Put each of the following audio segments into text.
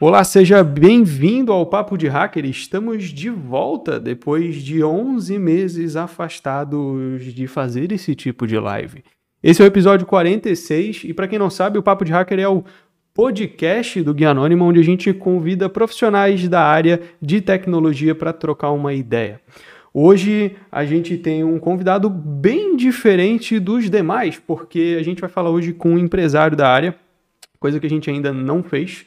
Olá, seja bem-vindo ao Papo de Hacker. Estamos de volta depois de 11 meses afastados de fazer esse tipo de live. Esse é o episódio 46 e para quem não sabe, o Papo de Hacker é o podcast do Guia Anônimo onde a gente convida profissionais da área de tecnologia para trocar uma ideia. Hoje a gente tem um convidado bem diferente dos demais, porque a gente vai falar hoje com um empresário da área, coisa que a gente ainda não fez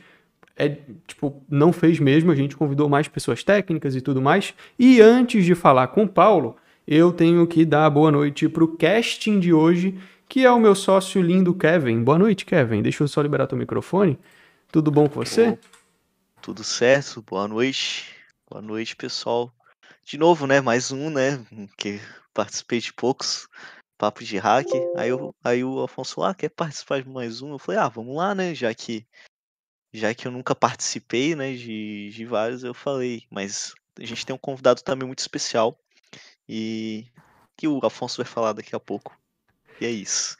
é, tipo, não fez mesmo, a gente convidou mais pessoas técnicas e tudo mais. E antes de falar com o Paulo, eu tenho que dar boa noite para o casting de hoje, que é o meu sócio lindo Kevin. Boa noite, Kevin. Deixa eu só liberar teu microfone. Tudo bom com você? Tudo certo, boa noite. Boa noite, pessoal. De novo, né? Mais um, né? Que participei de poucos papos de hack. Aí, eu, aí o Afonso, ah, quer participar de mais um? Eu falei, ah, vamos lá, né? Já que já que eu nunca participei, né, de, de vários, eu falei, mas a gente tem um convidado também muito especial e que o Afonso vai falar daqui a pouco. E é isso.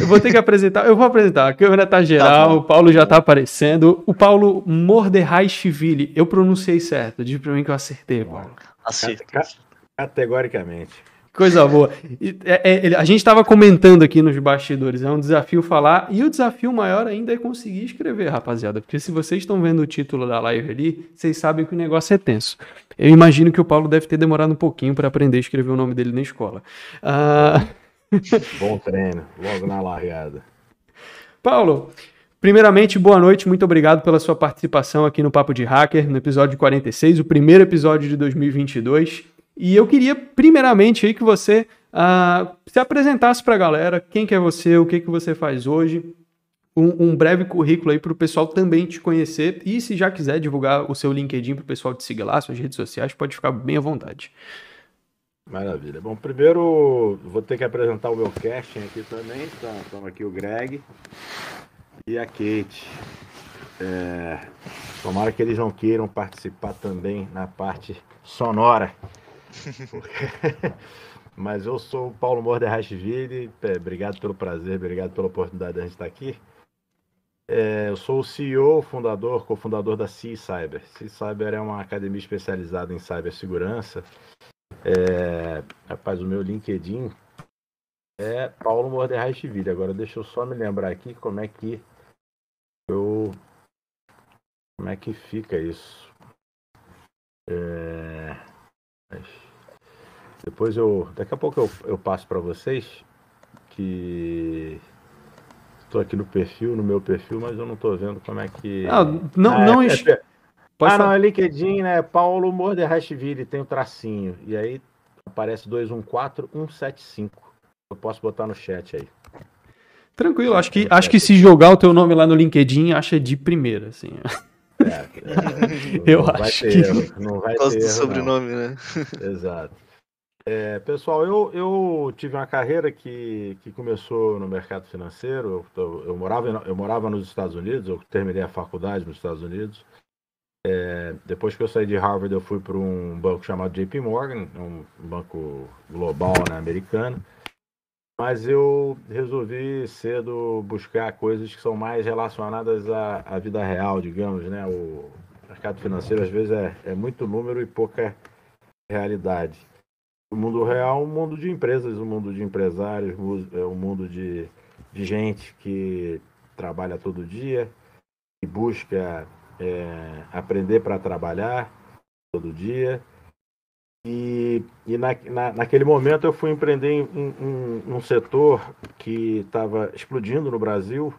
Eu vou ter que apresentar, eu vou apresentar. A câmera tá geral, tá o Paulo já tá aparecendo. O Paulo Mordehai-Chivili, eu pronunciei certo, diz pra mim que eu acertei, Paulo. Acertei. Categoricamente. Coisa boa. É, é, a gente estava comentando aqui nos bastidores, é um desafio falar, e o desafio maior ainda é conseguir escrever, rapaziada. Porque se vocês estão vendo o título da live ali, vocês sabem que o negócio é tenso. Eu imagino que o Paulo deve ter demorado um pouquinho para aprender a escrever o nome dele na escola. Uh... Bom treino, logo na largada. Paulo, Primeiramente, boa noite, muito obrigado pela sua participação aqui no Papo de Hacker, no episódio 46, o primeiro episódio de 2022. E eu queria, primeiramente, aí que você uh, se apresentasse para a galera, quem que é você, o que, que você faz hoje, um, um breve currículo aí para o pessoal também te conhecer. E se já quiser divulgar o seu LinkedIn para o pessoal te seguir lá, suas redes sociais, pode ficar bem à vontade. Maravilha. Bom, primeiro vou ter que apresentar o meu casting aqui também. Então, aqui o Greg e a Kate. É, tomara que eles não queiram participar também na parte sonora. Mas eu sou o Paulo Morderrachville, é, obrigado pelo prazer, obrigado pela oportunidade de a gente estar aqui. É, eu sou o CEO, fundador, cofundador da C Cyber. C Cyber é uma academia especializada em cibersegurança. É, rapaz, o meu LinkedIn é Paulo Morderrachville. Agora deixa eu só me lembrar aqui como é que eu como é que fica isso. É, depois eu. Daqui a pouco eu, eu passo para vocês que. Estou aqui no perfil, no meu perfil, mas eu não estou vendo como é que. Ah, não, ah, não. É, é, Pode ah, não, é LinkedIn, né? Paulo Morderrachville, tem o tracinho. E aí aparece 214175. Eu posso botar no chat aí. Tranquilo, acho que, acho que se jogar o teu nome lá no LinkedIn, acha de primeira, assim. É, é, eu acho que erro, não vai ter do sobrenome, não. né? Exato. É, pessoal, eu, eu tive uma carreira que, que começou no mercado financeiro. Eu, eu, morava, eu morava nos Estados Unidos, eu terminei a faculdade nos Estados Unidos. É, depois que eu saí de Harvard, eu fui para um banco chamado JP Morgan, um banco global né, americano. Mas eu resolvi cedo buscar coisas que são mais relacionadas à, à vida real, digamos, né? O mercado financeiro às vezes é, é muito número e pouca realidade. O mundo real é um mundo de empresas, um mundo de empresários, é um mundo de, de gente que trabalha todo dia e busca é, aprender para trabalhar todo dia e, e na, na, naquele momento eu fui empreender em, em, em um setor que estava explodindo no Brasil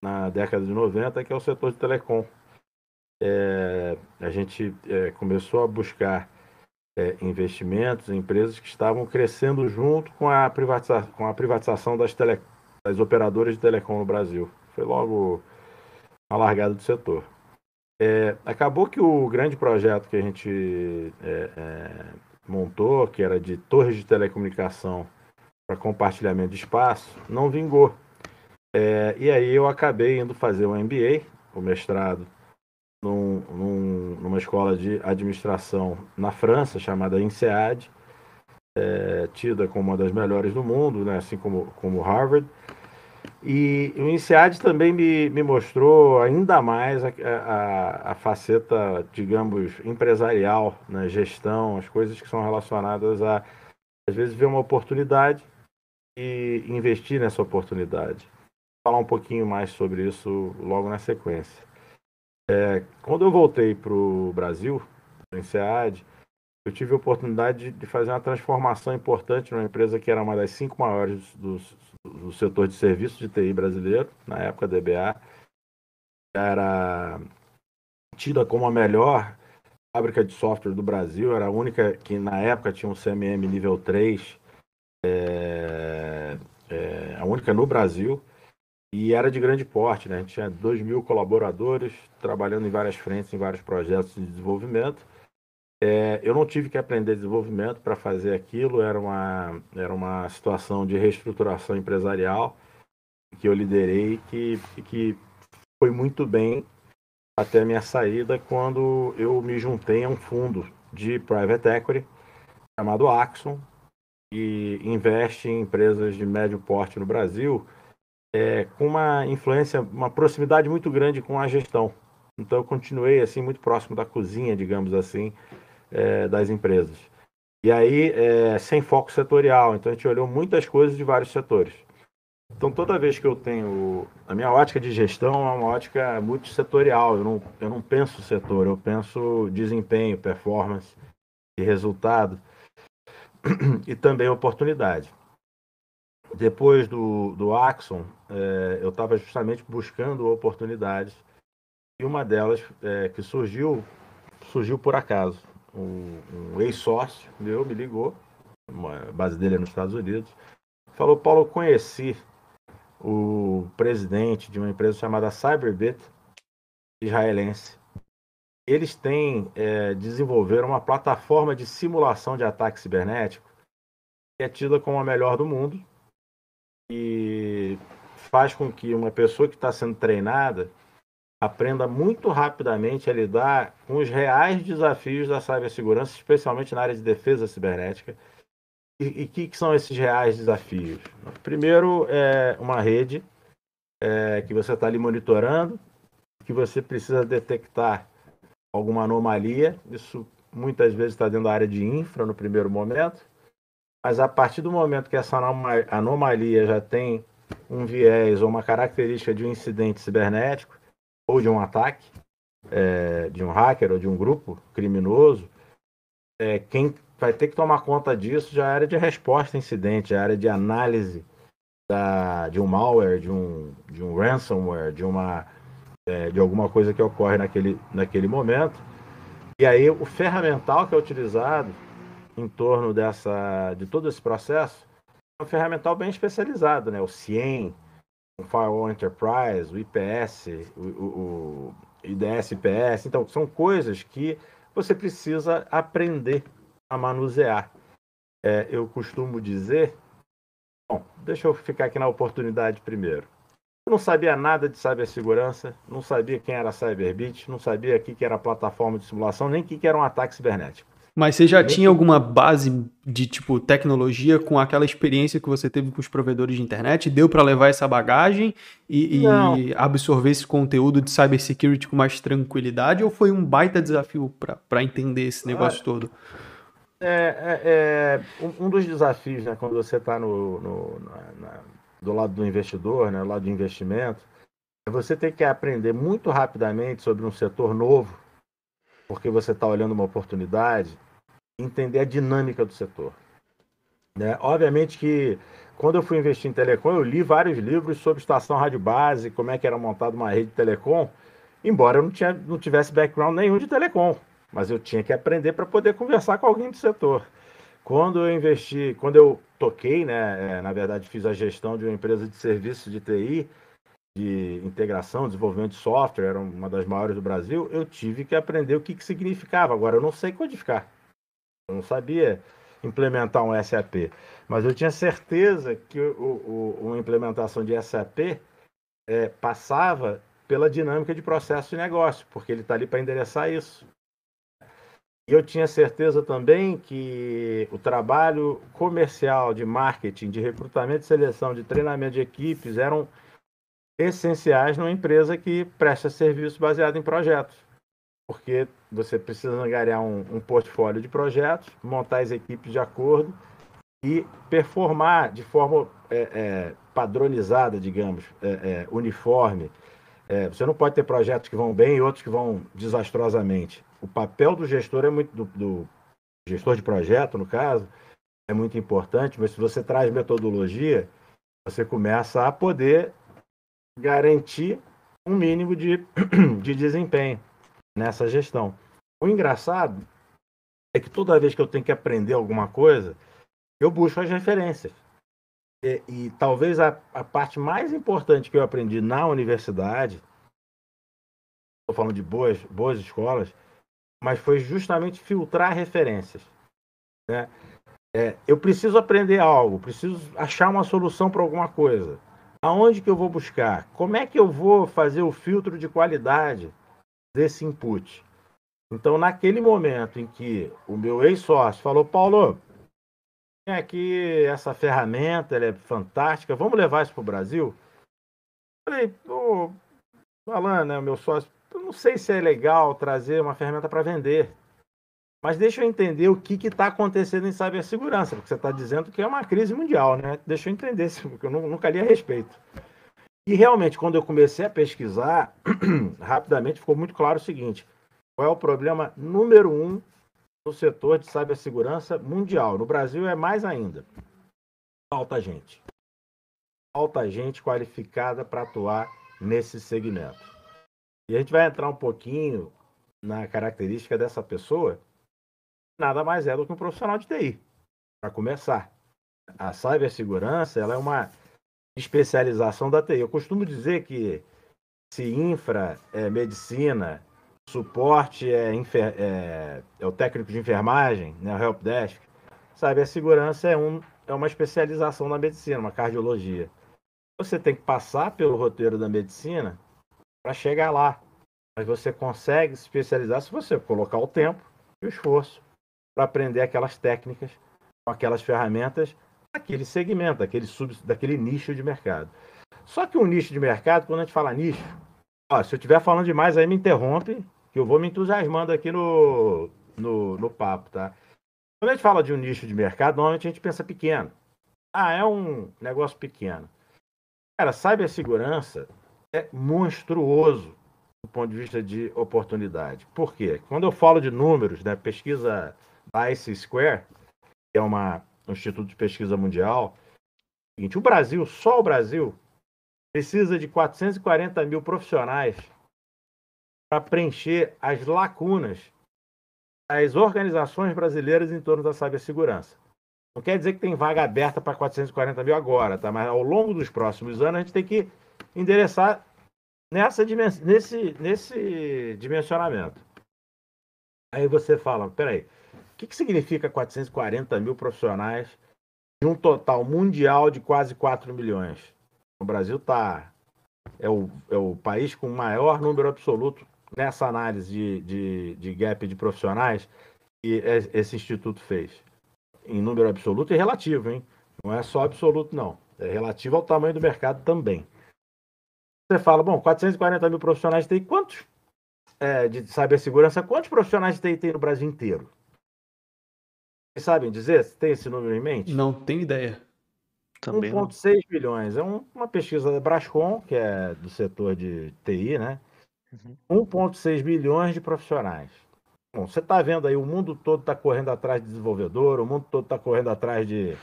na década de 90, que é o setor de telecom. É, a gente é, começou a buscar é, investimentos em empresas que estavam crescendo junto com a, privatiza com a privatização das, tele das operadoras de telecom no Brasil. Foi logo a largada do setor. É, acabou que o grande projeto que a gente é, é, montou, que era de torres de telecomunicação para compartilhamento de espaço, não vingou. É, e aí eu acabei indo fazer um MBA, o mestrado, num, num, numa escola de administração na França, chamada INSEAD, é, tida como uma das melhores do mundo, né, assim como, como Harvard. E o INSEAD também me, me mostrou ainda mais a, a, a, faceta, digamos, empresarial, né? gestão, as coisas que são relacionadas a, às vezes, ver uma oportunidade e investir nessa oportunidade. Vou falar um pouquinho mais sobre isso logo na sequência. É, quando eu voltei para o Brasil, no INSEAD, eu tive a oportunidade de fazer uma transformação importante numa empresa que era uma das cinco maiores do, do setor de serviços de TI brasileiro, na época DBA. Era tida como a melhor fábrica de software do Brasil, era a única que na época tinha um CMM nível 3, é, é, a única no Brasil, e era de grande porte, né? A gente tinha 2 mil colaboradores trabalhando em várias frentes, em vários projetos de desenvolvimento. É, eu não tive que aprender desenvolvimento para fazer aquilo, era uma, era uma situação de reestruturação empresarial que eu liderei que, que foi muito bem até a minha saída quando eu me juntei a um fundo de private equity chamado Axon, que investe em empresas de médio porte no Brasil é, com uma influência, uma proximidade muito grande com a gestão. Então eu continuei assim muito próximo da cozinha, digamos assim, é, das empresas. E aí, é, sem foco setorial. Então, a gente olhou muitas coisas de vários setores. Então, toda vez que eu tenho. A minha ótica de gestão é uma ótica multissetorial. Eu não, eu não penso setor, eu penso desempenho, performance e resultado. E também oportunidade. Depois do, do Axon, é, eu estava justamente buscando oportunidades. E uma delas é, que surgiu, surgiu por acaso um, um ex-sócio meu me ligou, a base dele é nos Estados Unidos, falou, Paulo, eu conheci o presidente de uma empresa chamada Cyberbit, israelense. Eles têm, é, desenvolveram uma plataforma de simulação de ataque cibernético que é tida como a melhor do mundo e faz com que uma pessoa que está sendo treinada aprenda muito rapidamente a lidar com os reais desafios da cibersegurança, especialmente na área de defesa cibernética. E o que, que, são esses reais desafios? Primeiro, é uma rede é, que você está ali monitorando, que você precisa detectar alguma anomalia. Isso muitas vezes está dentro da área de infra no primeiro momento, mas a partir do momento que essa anomalia já tem um viés ou uma característica de um incidente cibernético, ou de um ataque é, de um hacker ou de um grupo criminoso, é, quem vai ter que tomar conta disso já é a área de resposta a incidente, a área de análise da, de um malware, de um, de um ransomware, de uma é, de alguma coisa que ocorre naquele, naquele momento. E aí o ferramental que é utilizado em torno dessa de todo esse processo um ferramental bem especializado, né? O CIEM, o Firewall Enterprise, o IPS, o, o, o IDS IPS. Então, são coisas que você precisa aprender a manusear. É, eu costumo dizer. Bom, deixa eu ficar aqui na oportunidade primeiro. Eu não sabia nada de cibersegurança, não sabia quem era Cyberbit, não sabia o que era plataforma de simulação, nem o que era um ataque cibernético. Mas você já tinha alguma base de tipo tecnologia com aquela experiência que você teve com os provedores de internet? Deu para levar essa bagagem e, e, absorver esse conteúdo de cybersecurity com mais tranquilidade? Ou foi um baita desafio para entender esse negócio ah, todo? É, é, é, um dos desafios, né, quando você está no, no na, na, do lado do investidor, né, do lado de investimento, é você ter que aprender muito rapidamente sobre um setor novo, porque você está olhando uma oportunidade entender a dinâmica do setor. Né? Obviamente que quando eu fui investir em telecom, eu li vários livros sobre estação rádio base, como é que era montada uma rede de telecom, embora eu não, tinha, não tivesse background nenhum de telecom, mas eu tinha que aprender para poder conversar com alguém do setor. Quando eu investi, quando eu toquei, né, é, na verdade fiz a gestão de uma empresa de serviços de TI, de integração, desenvolvimento de software, era uma das maiores do Brasil, eu tive que aprender o que, que significava. Agora, eu não sei codificar. Eu não sabia implementar um SAP, mas eu tinha certeza que o, o, uma implementação de SAP é, passava pela dinâmica de processo de negócio, porque ele está ali para endereçar isso. E eu tinha certeza também que o trabalho comercial de marketing, de recrutamento e seleção, de treinamento de equipes eram essenciais numa empresa que presta serviço baseado em projetos. Porque você precisa angariar um, um portfólio de projetos, montar as equipes de acordo e performar de forma é, é, padronizada, digamos, é, é uniforme. É, você não pode ter projetos que vão bem e outros que vão desastrosamente. O papel do gestor é muito do, do gestor de projeto, no caso, é muito importante, mas se você traz metodologia, você começa a poder garantir um mínimo de, de desempenho nessa gestão. O engraçado é que toda vez que eu tenho que aprender alguma coisa, eu busco as referências. E, e talvez a, a, parte mais importante que eu aprendi na universidade, estou falando de boas, boas escolas, mas foi justamente filtrar referências. Né? É, eu preciso aprender algo, preciso achar uma solução para alguma coisa. Aonde que eu vou buscar? Como é que eu vou fazer o filtro de qualidade desse input? Então, naquele momento em que o meu ex-sócio falou, Paulo, tem aqui essa ferramenta, ela é fantástica, vamos levar isso para o Brasil? Eu falei, ô, Alan, né, meu sócio, eu não sei se é legal trazer uma ferramenta para vender. Mas deixa eu entender o que está acontecendo em cibersegurança, porque você está dizendo que é uma crise mundial, né? Deixa eu entender, porque eu nunca li a respeito. E realmente, quando eu comecei a pesquisar, rapidamente ficou muito claro o seguinte: qual é o problema número um no setor de cibersegurança mundial? No Brasil é mais ainda. Falta gente. Falta gente qualificada para atuar nesse segmento. E a gente vai entrar um pouquinho na característica dessa pessoa nada mais é do que um profissional de TI. Para começar, a cibersegurança ela é uma especialização da TI. Eu costumo dizer que se infra é medicina, suporte é, é, é o técnico de enfermagem, né, o helpdesk, cibersegurança é, um, é uma especialização na medicina, uma cardiologia. Você tem que passar pelo roteiro da medicina para chegar lá. Mas você consegue se especializar se você colocar o tempo e o esforço para aprender aquelas técnicas, aquelas ferramentas, daquele segmento, daquele, sub, daquele nicho de mercado. Só que um nicho de mercado, quando a gente fala nicho, ó, se eu estiver falando demais, aí me interrompe, que eu vou me entusiasmando aqui no, no, no papo, tá? Quando a gente fala de um nicho de mercado, normalmente a gente pensa pequeno. Ah, é um negócio pequeno. Cara, cibersegurança é monstruoso do ponto de vista de oportunidade. Por quê? Quando eu falo de números, né, pesquisa ICE Square, que é uma, um instituto de pesquisa mundial, é o, Brasil, só o Brasil, precisa de 440 mil profissionais para preencher as lacunas das organizações brasileiras em torno da cibersegurança. Não quer dizer que tem vaga aberta para 440 mil agora, tá? mas ao longo dos próximos anos a gente tem que endereçar nessa nesse, nesse dimensionamento. Aí você fala, peraí, que, que significa 440 mil profissionais de um total mundial de quase 4 milhões? O Brasil está é o, é o país com maior número absoluto nessa análise de, de, de gap de profissionais que esse instituto fez. Em número absoluto e relativo, hein? Não é só absoluto, não. É relativo ao tamanho do mercado também. Você fala, bom, 440 mil profissionais TI, quantos é, de cibersegurança, quantos profissionais TI tem no Brasil inteiro? Vocês sabem dizer? Tem esse número em mente? Não tenho ideia. 1,6 milhões. É um, uma pesquisa da Brascom, que é do setor de TI, né? Uhum. 1,6 milhões de profissionais. Bom, você está vendo aí, o mundo todo está correndo atrás de desenvolvedor, o mundo todo está correndo atrás de,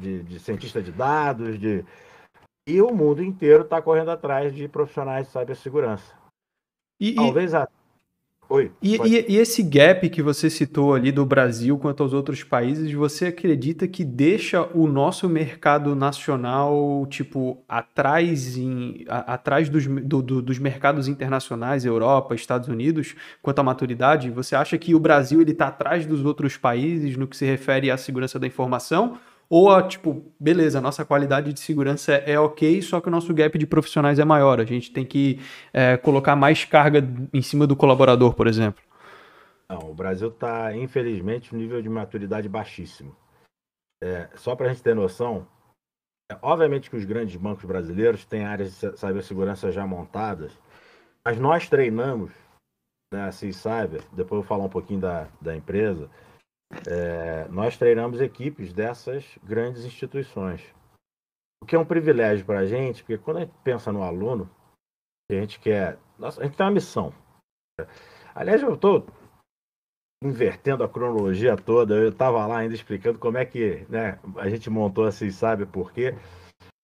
de, de cientista de dados, de... e o mundo inteiro está correndo atrás de profissionais de cibersegurança. E, Talvez e... Oi. E, e, e, esse gap que você citou ali do Brasil quanto aos outros países, você acredita que deixa o nosso mercado nacional, tipo, atrás, em, a, atrás dos, do, do, dos mercados internacionais, Europa, Estados Unidos, quanto à maturidade? Você acha que o Brasil está atrás dos outros países no que se refere à segurança da informação? Ou, tipo, beleza, a nossa qualidade de segurança é ok, só que o nosso gap de profissionais é maior. A gente tem que é, colocar mais carga em cima do colaborador, por exemplo. Não, o Brasil está, infelizmente, um nível de maturidade baixíssimo. É, só para a gente ter noção, É, obviamente que os grandes bancos brasileiros têm áreas de cibersegurança já montadas, mas nós treinamos, né, assim, Cyber, depois eu vou falar um pouquinho da, da empresa, é, nós treinamos equipes dessas grandes instituições. O que é um privilégio para a gente, porque quando a gente pensa no aluno, a gente quer. Nossa, a gente tem uma missão. Aliás, eu estou invertendo a cronologia toda. Eu estava lá ainda explicando como é que né, a gente montou assim, sabe por quê.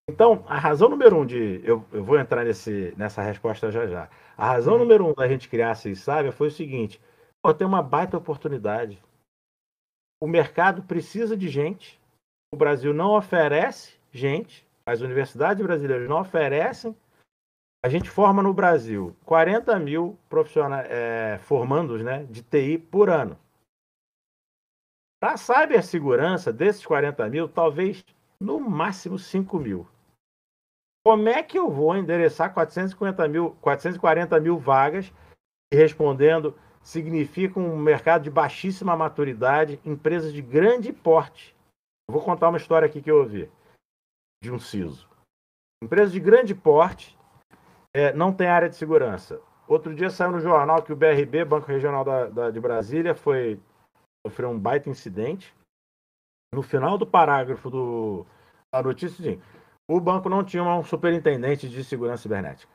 Então, a razão número um de. Eu, eu vou entrar nesse, nessa resposta já já. A razão número um da gente criar a Sábia foi o seguinte: pô, tem uma baita oportunidade. O mercado precisa de gente. O Brasil não oferece gente. As universidades brasileiras não oferecem. A gente forma no Brasil 40 mil profissionais é, formandos né, de TI por ano. Para cibersegurança, desses 40 mil, talvez no máximo 5 mil. Como é que eu vou endereçar 450 mil, 440 mil vagas respondendo significa um mercado de baixíssima maturidade, empresas de grande porte. Eu vou contar uma história aqui que eu ouvi de um CISO. Empresas de grande porte é, não tem área de segurança. Outro dia saiu no jornal que o BRB, Banco Regional da, da, de Brasília, foi sofreu um baita incidente. No final do parágrafo do, da notícia, o banco não tinha um superintendente de segurança cibernética.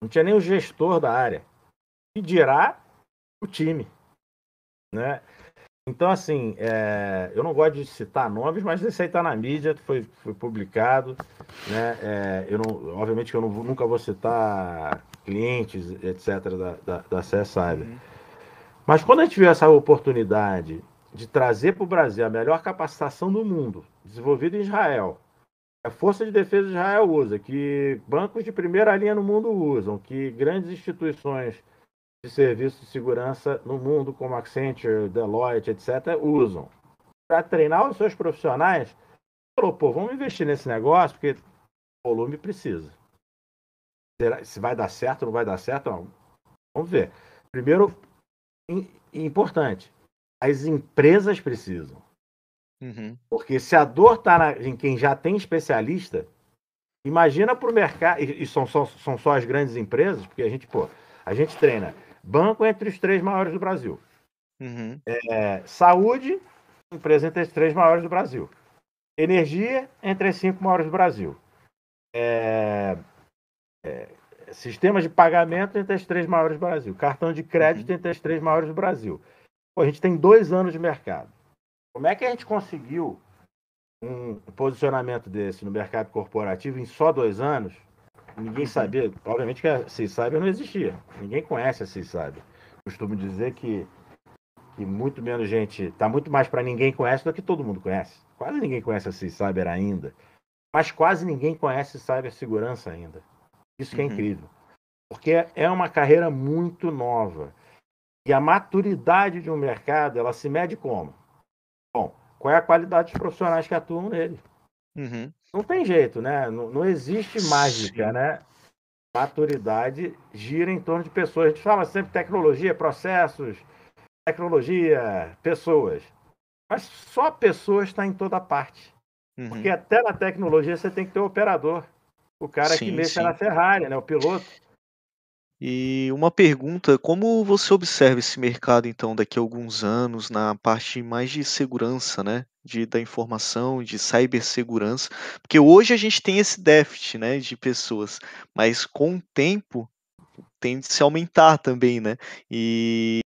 Não tinha nem o gestor da área. E dirá o time. Né? Então, assim, é, eu não gosto de citar nomes, mas esse aí está na mídia, foi, foi publicado. Né? É, eu não, obviamente que eu não, nunca vou citar clientes, etc., da, da, da CS Cyber. Uhum. Mas quando a gente viu essa oportunidade de trazer para o Brasil a melhor capacitação do mundo, desenvolvida em Israel, a Força de Defesa de Israel usa, que bancos de primeira linha no mundo usam, que grandes instituições de serviços de segurança no mundo, como Accenture, Deloitte, etc., usam. Para treinar os seus profissionais, falou, pô, vamos investir nesse negócio, porque o volume precisa. Se vai dar certo ou não vai dar certo, não. Vamos ver. Primeiro, importante, as empresas precisam. Uhum. Porque se a dor está em quem já tem especialista, imagina para o mercado, e, e são, só, são só as grandes empresas, porque a gente, pô, a gente treina Banco entre os três maiores do Brasil. Uhum. É, saúde, empresa entre os três maiores do Brasil. Energia, entre as cinco maiores do Brasil. É, é, sistemas de pagamento entre as três maiores do Brasil. Cartão de crédito uhum. entre as três maiores do Brasil. Pô, a gente tem dois anos de mercado. Como é que a gente conseguiu um posicionamento desse no mercado corporativo em só dois anos? Ninguém sabia, obviamente que a CISAB não existia. Ninguém conhece a CISAB. Costumo dizer que, que muito menos gente, está muito mais para ninguém conhece do que todo mundo conhece. Quase ninguém conhece a CISAB ainda. Mas quase ninguém conhece cibersegurança ainda. Isso que é uhum. incrível. Porque é uma carreira muito nova. E a maturidade de um mercado, ela se mede como? Bom, qual é a qualidade dos profissionais que atuam nele? Uhum. Não tem jeito, né? Não, não existe mágica, Sim. né? Maturidade gira em torno de pessoas. A gente fala sempre tecnologia, processos, tecnologia, pessoas. Mas só pessoas está em toda parte. Uhum. Porque até na tecnologia você tem que ter o operador. O cara sim, que mexe na Ferrari, né? O piloto. E uma pergunta, como você observa esse mercado então daqui a alguns anos na parte mais de segurança, né, de, da informação, de cibersegurança? Porque hoje a gente tem esse déficit, né, de pessoas, mas com o tempo tende a se aumentar também, né? E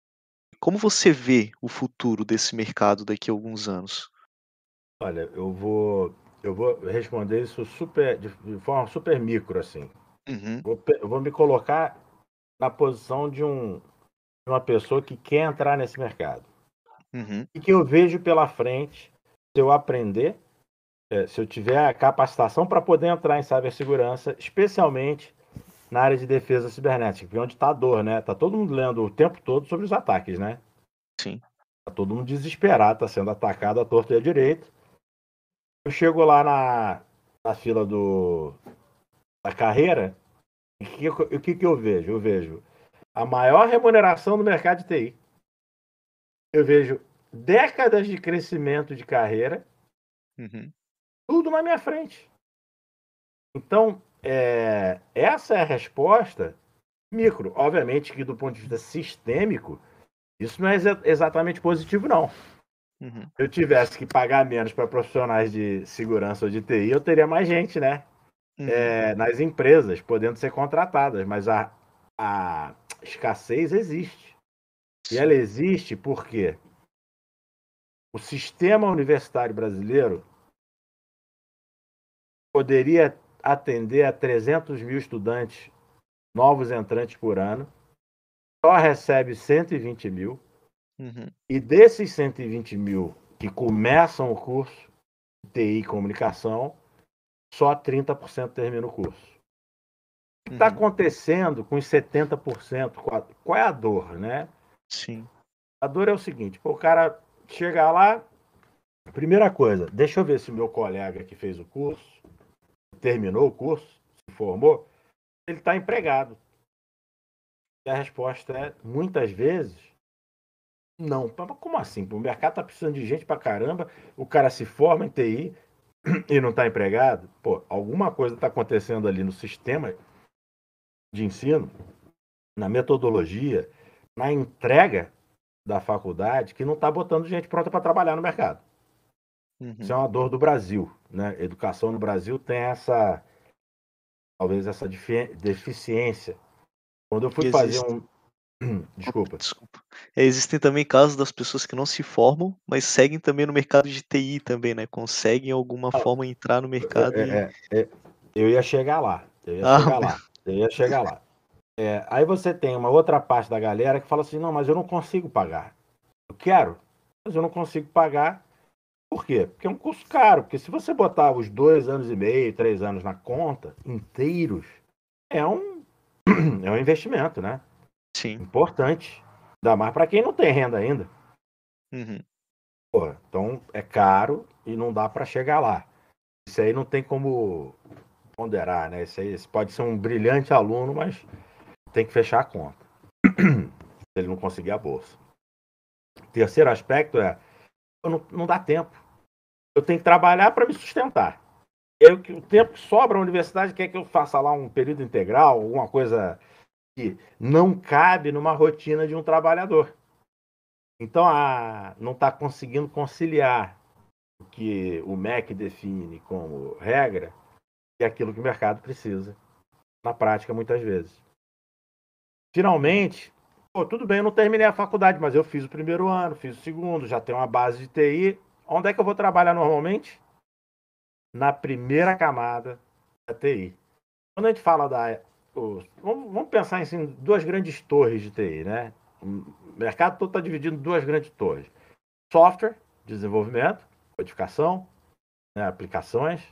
como você vê o futuro desse mercado daqui a alguns anos? Olha, eu vou eu vou responder isso super de, forma super micro assim. Uhum. Vou, eu vou me colocar na posição de, um, de uma pessoa que quer entrar nesse mercado. Uhum. E que eu vejo pela frente, se eu aprender, é, se eu tiver a capacitação para poder entrar em cibersegurança, especialmente na área de defesa cibernética, que é onde está a dor, né? Tá todo mundo lendo o tempo todo sobre os ataques, né? Sim. Tá todo mundo desesperado, tá sendo atacado à torta e à direita. Eu chego lá na, na fila do, da carreira, o que, que eu vejo? Eu vejo a maior remuneração do mercado de TI. Eu vejo décadas de crescimento de carreira. Uhum. Tudo na minha frente. Então, é, essa é a resposta micro. Obviamente que do ponto de vista sistêmico, isso não é exatamente positivo, não. Uhum. Se eu tivesse que pagar menos para profissionais de segurança ou de TI, eu teria mais gente, né? Uhum. É, nas empresas, podendo ser contratadas, mas a, a escassez existe. E ela existe porque o sistema universitário brasileiro poderia atender a 300 mil estudantes novos entrantes por ano, só recebe 120 mil. Uhum. E desses 120 mil que começam o curso de TI e comunicação, só 30% termina o curso. O que está uhum. acontecendo com os 70%? Qual é a dor, né? Sim. A dor é o seguinte: pô, o cara chega lá, primeira coisa, deixa eu ver se o meu colega que fez o curso, terminou o curso, se formou, ele está empregado. E a resposta é, muitas vezes, não. Como assim? O mercado está precisando de gente para caramba, o cara se forma em TI e não está empregado? Pô, alguma coisa está acontecendo ali no sistema de ensino, na metodologia, na entrega da faculdade, que não está botando gente pronta para trabalhar no mercado. Uhum. Isso é uma dor do Brasil. Né? Educação no Brasil tem essa, talvez, essa deficiência. Quando eu fui Existe. fazer um. Desculpa. Desculpa. Existem também casos das pessoas que não se formam, mas seguem também no mercado de TI também, né? Conseguem alguma ah, forma entrar no mercado. É, e... é, é, eu ia chegar lá. Eu ia ah, chegar lá. Eu ia chegar lá. É, aí você tem uma outra parte da galera que fala assim: não, mas eu não consigo pagar. Eu quero, mas eu não consigo pagar. Por quê? Porque é um custo caro. Porque se você botar os dois anos e meio, três anos na conta, inteiros, é um, é um investimento, né? Sim. Importante. Ainda mais para quem não tem renda ainda. Uhum. Então é caro e não dá para chegar lá. Isso aí não tem como ponderar, né? Isso aí pode ser um brilhante aluno, mas tem que fechar a conta. Se ele não conseguir a bolsa. Terceiro aspecto é, não, não dá tempo. Eu tenho que trabalhar para me sustentar. Eu, o tempo que sobra a universidade quer que eu faça lá um período integral, alguma coisa que não cabe numa rotina de um trabalhador. Então, a, não está conseguindo conciliar o que o MEC define como regra e aquilo que o mercado precisa, na prática, muitas vezes finalmente, pô, tudo bem, eu não terminei a faculdade, mas eu fiz o primeiro ano, fiz o segundo, já tenho uma base de TI. Onde é que eu vou trabalhar normalmente? Na primeira camada da TI. Quando a gente fala da. Vamos, pensar em assim, duas grandes torres de TI, né? O mercado todo está dividido em duas grandes torres: software, desenvolvimento, codificação, né, aplicações,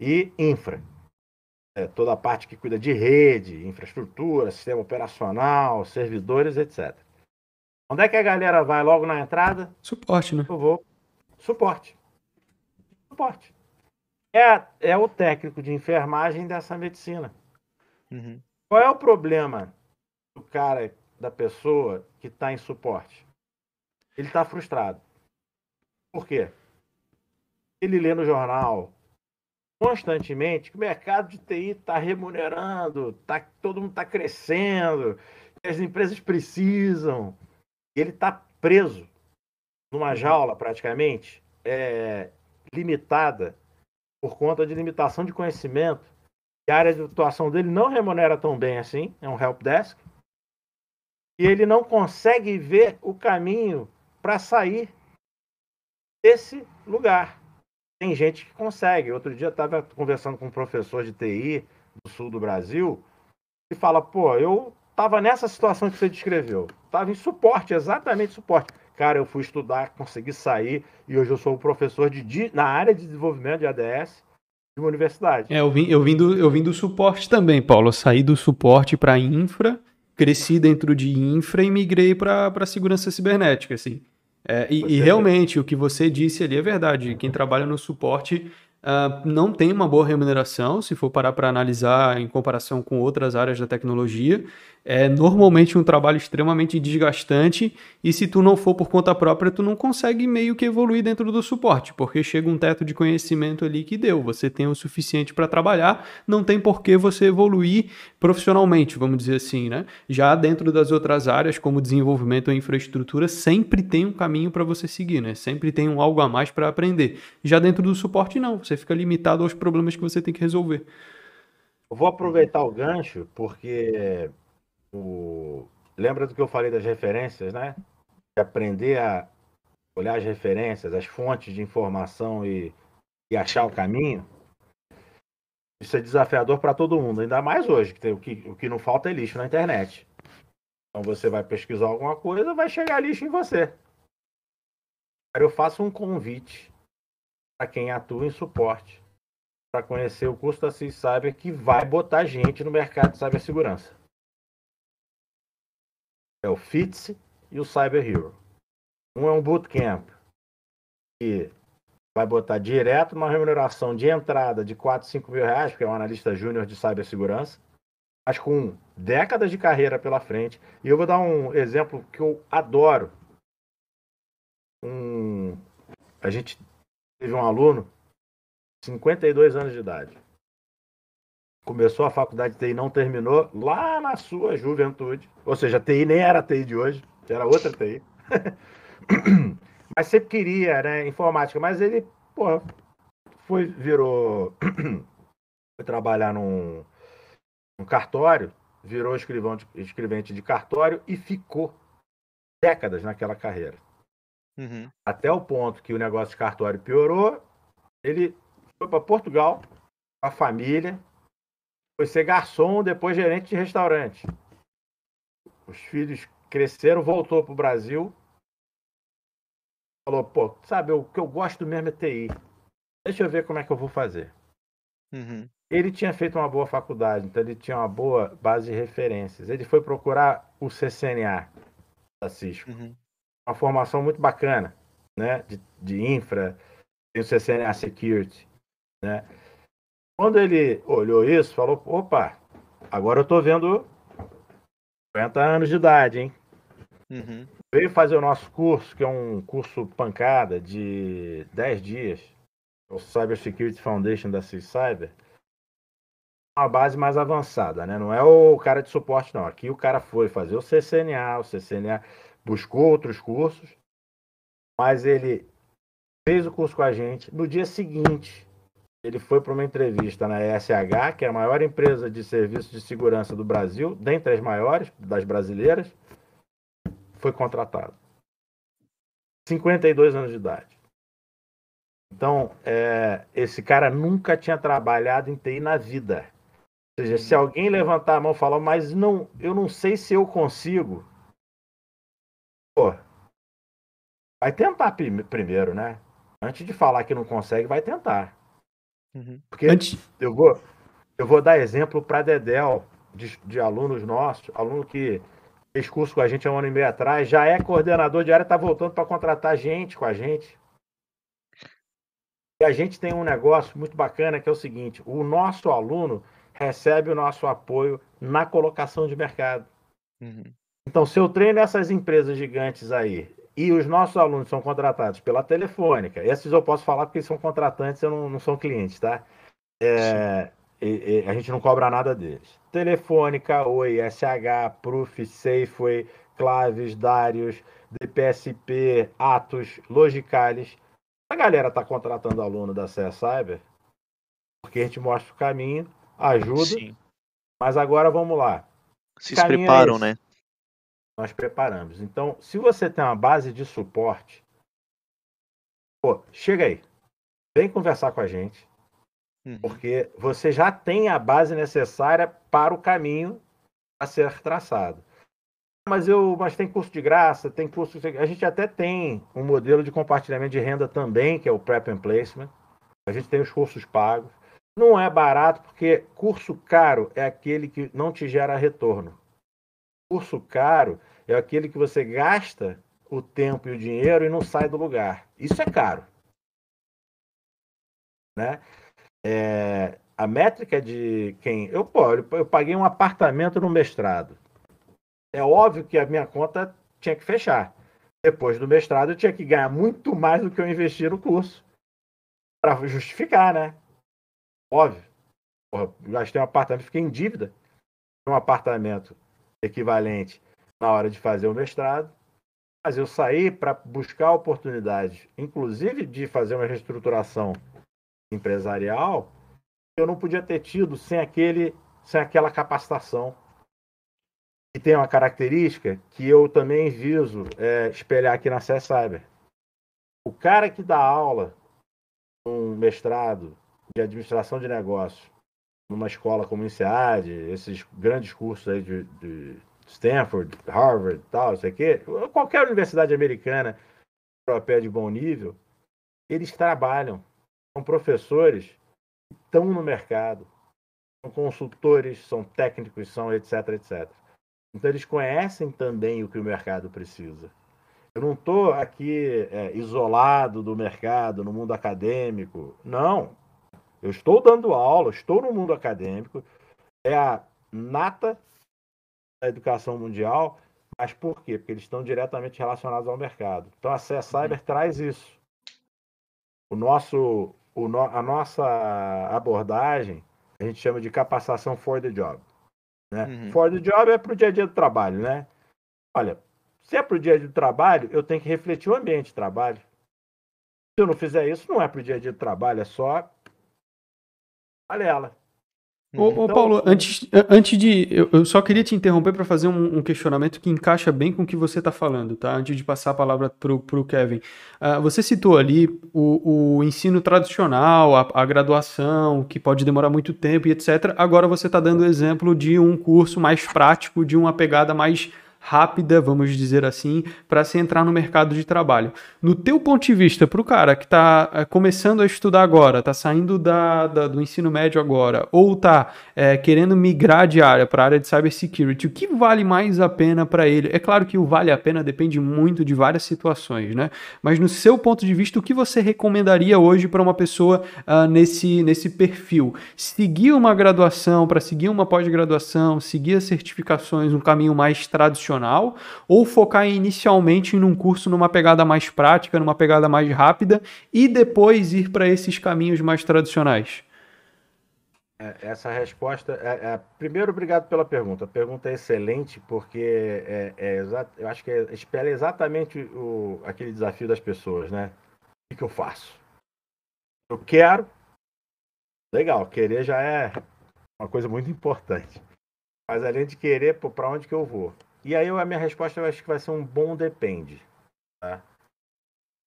e infra, é, toda a parte que cuida de rede, infraestrutura, sistema operacional, servidores, etc. Onde é que a galera vai logo na entrada? Suporte, né? Eu vou. Suporte. Suporte. É, é o técnico de enfermagem dessa medicina. Uhum. Qual é o problema do cara, da pessoa que está em suporte? Ele está frustrado. Por quê? Ele lê no jornal, constantemente que o mercado de TI está remunerando, tá, todo mundo está crescendo, as empresas precisam. Ele está preso numa uhum. jaula, praticamente, é, limitada por conta de limitação de conhecimento. A área de atuação dele não remunera tão bem assim, é um help desk. E ele não consegue ver o caminho para sair desse lugar. Tem gente que consegue. Outro dia estava conversando com um professor de TI do sul do Brasil e fala: pô, eu estava nessa situação que você descreveu. Estava em suporte, exatamente suporte. Cara, eu fui estudar, consegui sair e hoje eu sou professor de, na área de desenvolvimento de ADS de uma universidade. É, eu vim, eu vim, do, eu vim do suporte também, Paulo. Eu saí do suporte para infra, cresci dentro de infra e migrei para segurança cibernética, assim. É, e, e, realmente, o que você disse ali é verdade. Quem trabalha no suporte, uh, não tem uma boa remuneração, se for parar para analisar em comparação com outras áreas da tecnologia. É normalmente um trabalho extremamente desgastante e se tu não for por conta própria, tu não consegue meio que evoluir dentro do suporte, porque chega um teto de conhecimento ali que deu. Você tem o suficiente para trabalhar, não tem por que você evoluir profissionalmente, vamos dizer assim, né? Já dentro das outras áreas, como desenvolvimento ou infraestrutura, sempre tem um caminho para você seguir, né? Sempre tem um algo a mais para aprender. Já dentro do suporte, não. Você fica limitado aos problemas que você tem que resolver. Eu vou aproveitar o gancho, porque o... lembra do que eu falei das referências, né? Aprender a olhar as referências, as fontes de informação e, e achar o caminho. Isso é desafiador para todo mundo, ainda mais hoje, que tem, o, que, o que não falta é lixo na internet. Então você vai pesquisar alguma coisa, vai chegar lixo em você. Eu faço um convite para quem atua em suporte para conhecer o curso da CIS Cyber que vai botar gente no mercado de cibersegurança. É o FITS e o Cyber Hero. Um é um bootcamp que vai botar direto uma remuneração de entrada de 4, 5 mil reais, porque é um analista júnior de cibersegurança, mas com décadas de carreira pela frente. E eu vou dar um exemplo que eu adoro. Um... A gente teve um aluno, 52 anos de idade. Começou a faculdade de TI, não terminou lá na sua juventude. Ou seja, TI nem era TI de hoje, era outra TI. mas sempre queria, né, informática. Mas ele, porra, foi, virou, foi trabalhar num, num cartório, virou escrivão de, escrevente de cartório e ficou décadas naquela carreira. Uhum. Até o ponto que o negócio de cartório piorou, ele foi para Portugal com a família, foi ser garçom, depois gerente de restaurante. Os filhos cresceram, voltou para o Brasil, falou, pô, sabe, o que eu gosto mesmo é TI. Deixa eu ver como é que eu vou fazer. Uhum. Ele tinha feito uma boa faculdade, então ele tinha uma boa base de referências. Ele foi procurar o CCNA da Cisco. Uhum. Uma formação muito bacana, né? De, de infra, tem o CCNA Security, né? Quando ele olhou isso, falou, opa, agora eu tô vendo 50 anos de idade, hein? Uhum veio fazer o nosso curso, que é um curso pancada de 10 dias, o Cyber Security Foundation da C-Cyber, uma base mais avançada, né? Não é o cara de suporte, não. Aqui o cara foi fazer o CCNA, o CCNA buscou outros cursos, mas ele fez o curso com a gente. No dia seguinte, ele foi para uma entrevista na ESH, que é a maior empresa de serviços de segurança do Brasil, dentre as maiores das brasileiras foi contratado. 52 anos de idade. Então, é, esse cara nunca tinha trabalhado em TI na vida. Ou seja, se alguém levantar a mão e falar, mas não, eu não sei se eu consigo. Pô, vai tentar primeiro, né? Antes de falar que não consegue, vai tentar. Uhum. Porque Antes... eu, vou, eu vou dar exemplo para Dedel, de, de alunos nossos, aluno que fez curso com a gente há um ano e meio atrás, já é coordenador de área, está voltando para contratar gente com a gente. E a gente tem um negócio muito bacana que é o seguinte: o nosso aluno recebe o nosso apoio na colocação de mercado. Uhum. Então, se eu treino essas empresas gigantes aí e os nossos alunos são contratados pela Telefônica, esses eu posso falar porque são contratantes, eu não, não são clientes, tá? É, e, e, a gente não cobra nada deles. Telefônica, Oi, SH, Proof, Safeway, Claves, Darius, DPSP, Atos, Logicalis. A galera tá contratando aluno da CS Cyber porque a gente mostra o caminho, ajuda. Sim. Mas agora vamos lá. Se preparam, é né? Nós preparamos. Então, se você tem uma base de suporte, pô, chega aí. Vem conversar com a gente. Uhum. Porque você já tem a base necessária para o caminho a ser traçado. Mas eu, mas tem curso de graça, tem curso. A gente até tem um modelo de compartilhamento de renda também, que é o Prep and Placement. A gente tem os cursos pagos. Não é barato, porque curso caro é aquele que não te gera retorno. Curso caro é aquele que você gasta o tempo e o dinheiro e não sai do lugar. Isso é caro. né? É, a métrica de quem. Eu, pô, eu paguei um apartamento no mestrado. É óbvio que a minha conta tinha que fechar. Depois do mestrado, eu tinha que ganhar muito mais do que eu investi no curso. Para justificar, né? Óbvio. Porra, gastei um apartamento, fiquei em dívida. Um apartamento equivalente na hora de fazer o mestrado. Mas eu saí para buscar oportunidades, inclusive de fazer uma reestruturação empresarial, eu não podia ter tido sem aquele, sem aquela capacitação. E tem uma característica que eu também viso é, espelhar aqui na CS Cyber. O cara que dá aula um mestrado de administração de negócios numa escola como o INSEAD, esses grandes cursos aí de, de Stanford, Harvard, tal, sei quê, qualquer universidade americana europeia de bom nível, eles trabalham, são professores estão no mercado, são consultores, são técnicos, são etc, etc. Então eles conhecem também o que o mercado precisa. Eu não estou aqui é, isolado do mercado, no mundo acadêmico. Não. Eu estou dando aula, estou no mundo acadêmico. É a nata da educação mundial, mas por quê? Porque eles estão diretamente relacionados ao mercado. Então a CE Cyber uhum. traz isso. O nosso, o no, a nossa abordagem a gente chama de capacitação for the job. Né? Uhum. For the job é para o dia a dia do trabalho, né? Olha, se é para o dia a dia do trabalho, eu tenho que refletir o ambiente de trabalho. Se eu não fizer isso, não é para o dia a dia do trabalho, é só ela. Ô, então, ô, Paulo, antes, antes de. Eu, eu só queria te interromper para fazer um, um, questionamento que encaixa bem com o que você está falando, tá? Antes de passar a palavra para o Kevin. Uh, você citou ali o, o ensino tradicional, a, a, graduação, que pode demorar muito tempo e etc. Agora você está dando o exemplo de um curso mais prático, de uma pegada mais rápida, vamos dizer assim, para se entrar no mercado de trabalho. No teu ponto de vista, para o cara que está eh, começando a estudar agora, está saindo da, da, do ensino médio agora, ou está é, querendo migrar de área para a área de cybersecurity, o que vale mais a pena para ele? É claro que o vale a pena depende muito de várias situações, né? Mas no seu ponto de vista, o que você recomendaria hoje para uma pessoa uh, nesse, nesse perfil? Seguir uma graduação, para seguir uma pós-graduação, seguir as certificações, um caminho mais tradicional tradicional, ou focar inicialmente em um curso numa pegada mais prática, numa pegada mais rápida, e depois ir para esses caminhos mais tradicionais? É, essa resposta é, é, primeiro obrigado pela pergunta. A pergunta é excelente porque é, é eu acho que é, espelha exatamente o, aquele desafio das pessoas, né? O que eu faço? Eu quero. Legal, querer já é uma coisa muito importante. Mas além de querer, para onde que eu vou? E aí a minha resposta eu acho que vai ser um bom depende. Tá?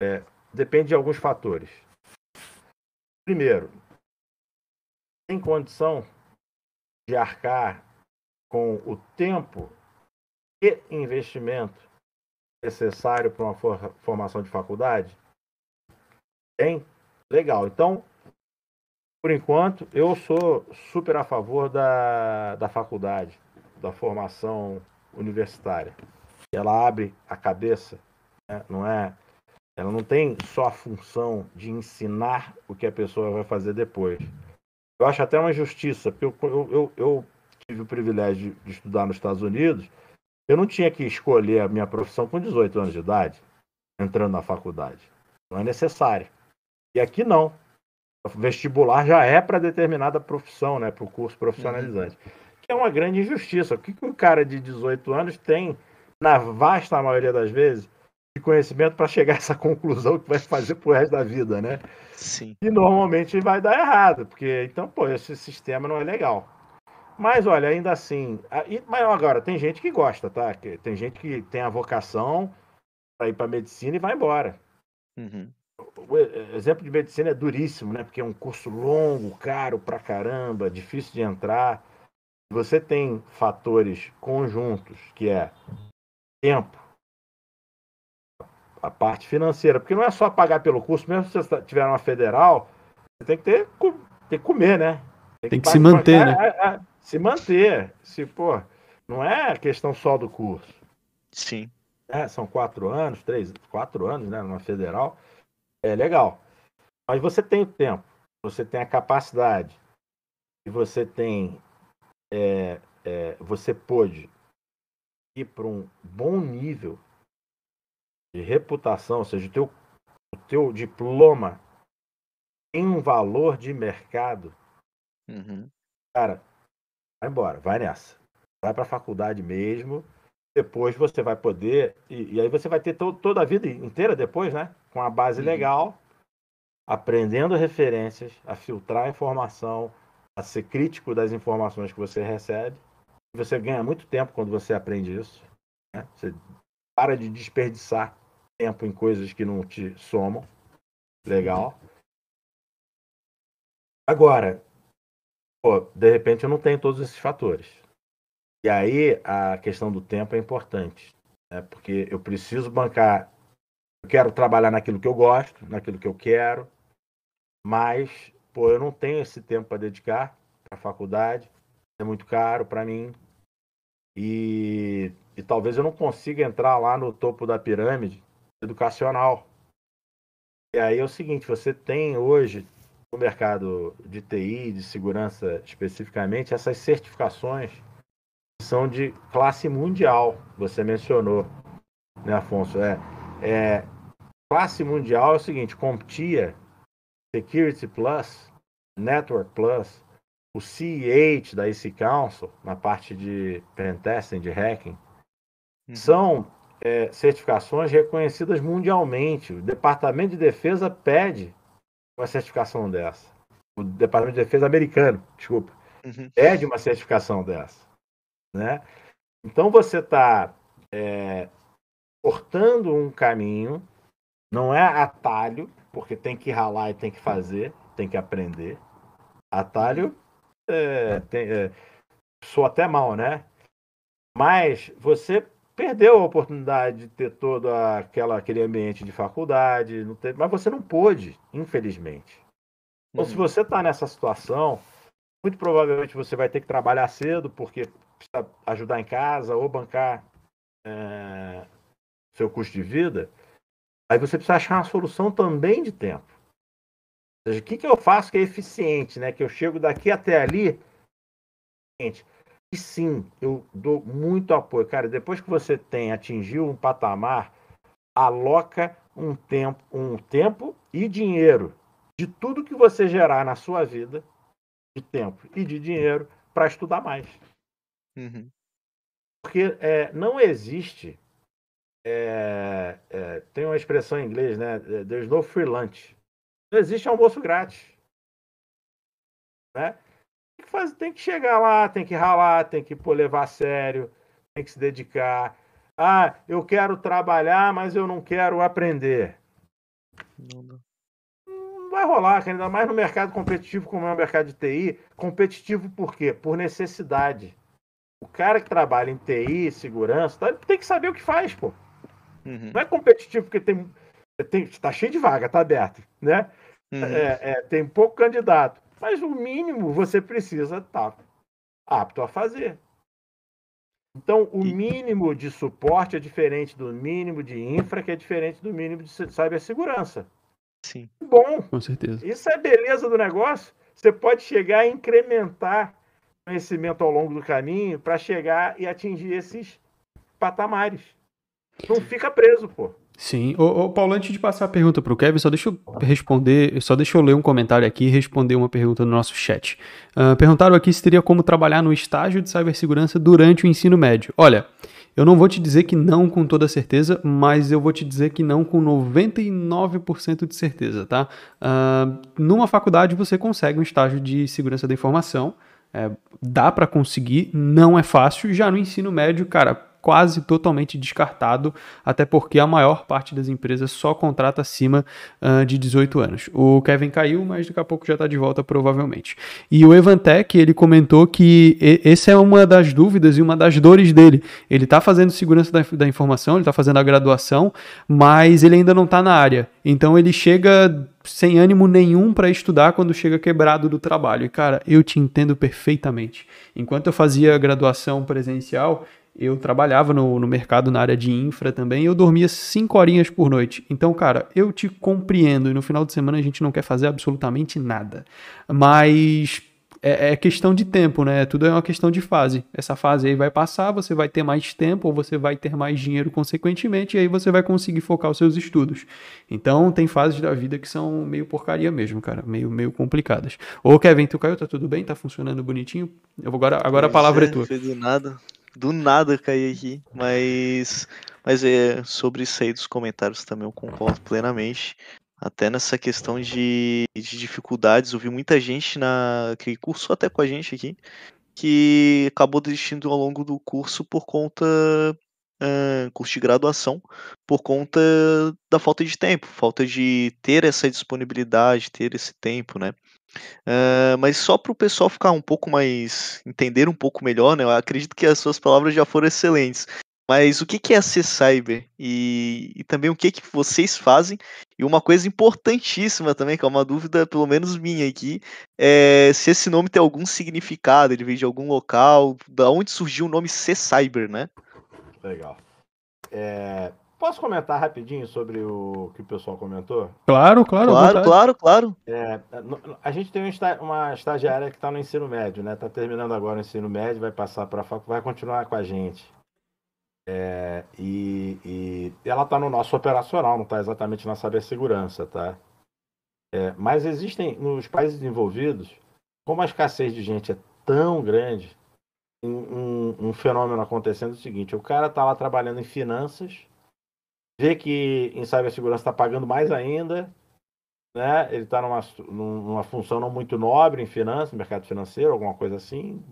É, depende de alguns fatores. Primeiro, tem condição de arcar com o tempo e investimento necessário para uma formação de faculdade? Tem? Legal. Então, por enquanto, eu sou super a favor da, da faculdade, da formação universitária. Ela abre a cabeça, né? não é? Ela não tem só a função de ensinar o que a pessoa vai fazer depois. Eu acho até uma injustiça, porque eu, eu, eu, tive o privilégio de estudar nos Estados Unidos. Eu não tinha que escolher a minha profissão com 18 anos de idade, entrando na faculdade. Não é necessário. E aqui não. O vestibular já é para determinada profissão, né, para o curso profissionalizante. Uhum é uma grande injustiça. O que, que um cara de 18 anos tem, na vasta maioria das vezes, de conhecimento para chegar a essa conclusão que vai fazer pro resto da vida, né? Sim. E normalmente vai dar errado, porque então, pô, esse sistema não é legal. Mas olha, ainda assim, mas agora tem gente que gosta, tá? Tem gente que tem a vocação para ir para medicina e vai embora. Uhum. O exemplo de medicina é duríssimo, né? Porque é um curso longo, caro pra caramba, difícil de entrar você tem fatores conjuntos, que é tempo, a parte financeira, porque não é só pagar pelo curso, mesmo se você tiver uma federal, você tem que ter, tem que comer, né? Tem, tem que, que se manter, né? É, é, se manter. Se, pô, não é questão só do curso. Sim. É, são quatro anos, três, quatro anos, né? Numa federal. É legal. Mas você tem o tempo. você tem a capacidade e você tem é, é, você pôde ir para um bom nível de reputação, ou seja, o teu, o teu diploma tem um valor de mercado, Uhum. cara, vai embora, vai nessa. Vai para a faculdade mesmo. Depois você vai poder, e, e aí você vai ter to, toda a vida inteira depois, né? Com a base Uhum. legal, aprendendo referências, a filtrar informação, a ser crítico das informações que você recebe. Você ganha muito tempo quando você aprende isso. Né? Você para de desperdiçar tempo em coisas que não te somam. Legal. Agora, pô, de repente eu não tenho todos esses fatores. E aí a questão do tempo é importante. Né? Porque eu preciso bancar. Eu quero trabalhar naquilo que eu gosto, naquilo que eu quero, mas pô, eu não tenho esse tempo para dedicar para faculdade. É muito caro para mim. E, e talvez eu não consiga entrar lá no topo da pirâmide educacional. E aí é o seguinte, você tem hoje no mercado de TI, de segurança especificamente, essas certificações são de classe mundial. Você mencionou, né, Afonso? É, é classe mundial é o seguinte: CompTIA, Security Plus, Network Plus, o CEH da IC Council, na parte de pentesting, de hacking, Uhum. são é, certificações reconhecidas mundialmente. O Departamento de Defesa pede uma certificação dessa. O Departamento de Defesa americano, desculpa, Uhum. pede uma certificação dessa. Né? Então você está é, cortando um caminho, não é atalho, porque tem que ralar e tem que fazer, tem que aprender. Atalho é, tem, é, soa até mal, né? Mas você perdeu a oportunidade de ter todo aquela, aquele ambiente de faculdade, não ter, mas você não pôde, infelizmente. Então, se Uhum. você está nessa situação, muito provavelmente você vai ter que trabalhar cedo, porque precisa ajudar em casa ou bancar é, seu custo de vida. Aí você precisa achar uma solução também de tempo. Ou seja, o que, que eu faço que é eficiente, né? Que eu chego daqui até ali. Gente, e sim, eu dou muito apoio. Cara, depois que você tem atingiu um patamar, aloca um tempo, um tempo e dinheiro de tudo que você gerar na sua vida, de tempo e de dinheiro, para estudar mais. Uhum. Porque é, não existe. É, é, tem uma expressão em inglês, né? There's no free lunch. Não existe almoço grátis. Né? Tem, que fazer, tem que chegar lá, tem que ralar, tem que pô, levar a sério, tem que se dedicar. Ah, eu quero trabalhar, mas eu não quero aprender. Não. Não vai rolar, ainda mais no mercado competitivo como é o mercado de TI. Competitivo por quê? Por necessidade. O cara que trabalha em TI, segurança, tá- tem que saber o que faz, pô. Uhum. Não é competitivo porque tem, tem tá cheio de vaga, tá aberto, né? Uhum. É, é, tem pouco candidato. Mas o mínimo você precisa estar apto a fazer. Então, o E- mínimo de suporte é diferente do mínimo de infra, que é diferente do mínimo de ci- cibersegurança. Sim. Bom, Com certeza. isso é a beleza do negócio. Você pode chegar a incrementar conhecimento ao longo do caminho para chegar e atingir esses patamares. Não fica preso, pô. Sim. Ô, ô, Paulo, antes de passar a pergunta para o Kevin, só deixa eu responder, só deixa eu ler um comentário aqui e responder uma pergunta no nosso chat. Ah, perguntaram aqui se teria como trabalhar no estágio de cibersegurança durante o ensino médio. Olha, eu não vou te dizer que não com toda certeza, mas eu vou te dizer que não com 99% de certeza, tá? Ah, numa faculdade você consegue um estágio de segurança da informação, é, dá para conseguir, não é fácil. Já no ensino médio, cara, quase totalmente descartado, até porque a maior parte das empresas só contrata acima ah, de 18 anos. O Kevin caiu, mas daqui a pouco já está de volta, provavelmente. E o Evantec, ele comentou que essa é uma das dúvidas e uma das dores dele. Ele está fazendo segurança da, da informação, ele está fazendo a graduação, mas ele ainda não está na área. Então ele chega sem ânimo nenhum para estudar quando chega quebrado do trabalho. E cara, eu te entendo perfeitamente. Enquanto eu fazia graduação presencial, eu trabalhava no, no mercado na área de infra também, eu dormia 5 horinhas por noite. Então, cara, eu te compreendo, e no final de semana a gente não quer fazer absolutamente nada. Mas é, é, questão de tempo, né? Tudo é uma questão de fase. Essa fase aí vai passar, você vai ter mais tempo, ou você vai ter mais dinheiro consequentemente, e aí você vai conseguir focar os seus estudos. Então, tem fases da vida que são meio porcaria mesmo, cara, meio, meio complicadas. Ô, Kevin, tu caiu? Tá tudo bem? Tá funcionando bonitinho? Eu vou agora, agora a palavra é, é tua. Do nada, do nada caí aqui, mas, mas é sobre isso aí dos comentários também eu concordo plenamente até nessa questão de, de dificuldades. Eu vi muita gente na que cursou até com a gente aqui que acabou desistindo ao longo do curso por conta uh, curso de graduação por conta da falta de tempo, falta de ter essa disponibilidade, ter esse tempo, né? Uh, mas só para o pessoal ficar um pouco mais entender um pouco melhor, né? Eu acredito que as suas palavras já foram excelentes. Mas o que, que é ser cyber? E, e, também o que, que vocês fazem? E uma coisa importantíssima também, que é uma dúvida, pelo menos minha aqui, é se esse nome tem algum significado, ele vem de algum local, da onde surgiu o nome C Cyber, né? Legal. É, posso comentar rapidinho sobre o que o pessoal comentou? Claro, claro. Claro, claro, claro. É, a gente tem uma estagiária que está no ensino médio, né? Está terminando agora o ensino médio, vai passar para a faculdade, vai continuar com a gente. É, e, e, ela está no nosso operacional, não está exatamente na cibersegurança, tá? É, mas existem, nos países desenvolvidos, como a escassez de gente é tão grande, um, um fenômeno acontecendo é o seguinte, o cara está lá trabalhando em finanças, vê que em cibersegurança está pagando mais ainda, né? ele está numa, numa função não muito nobre em finanças, mercado financeiro, alguma coisa assim,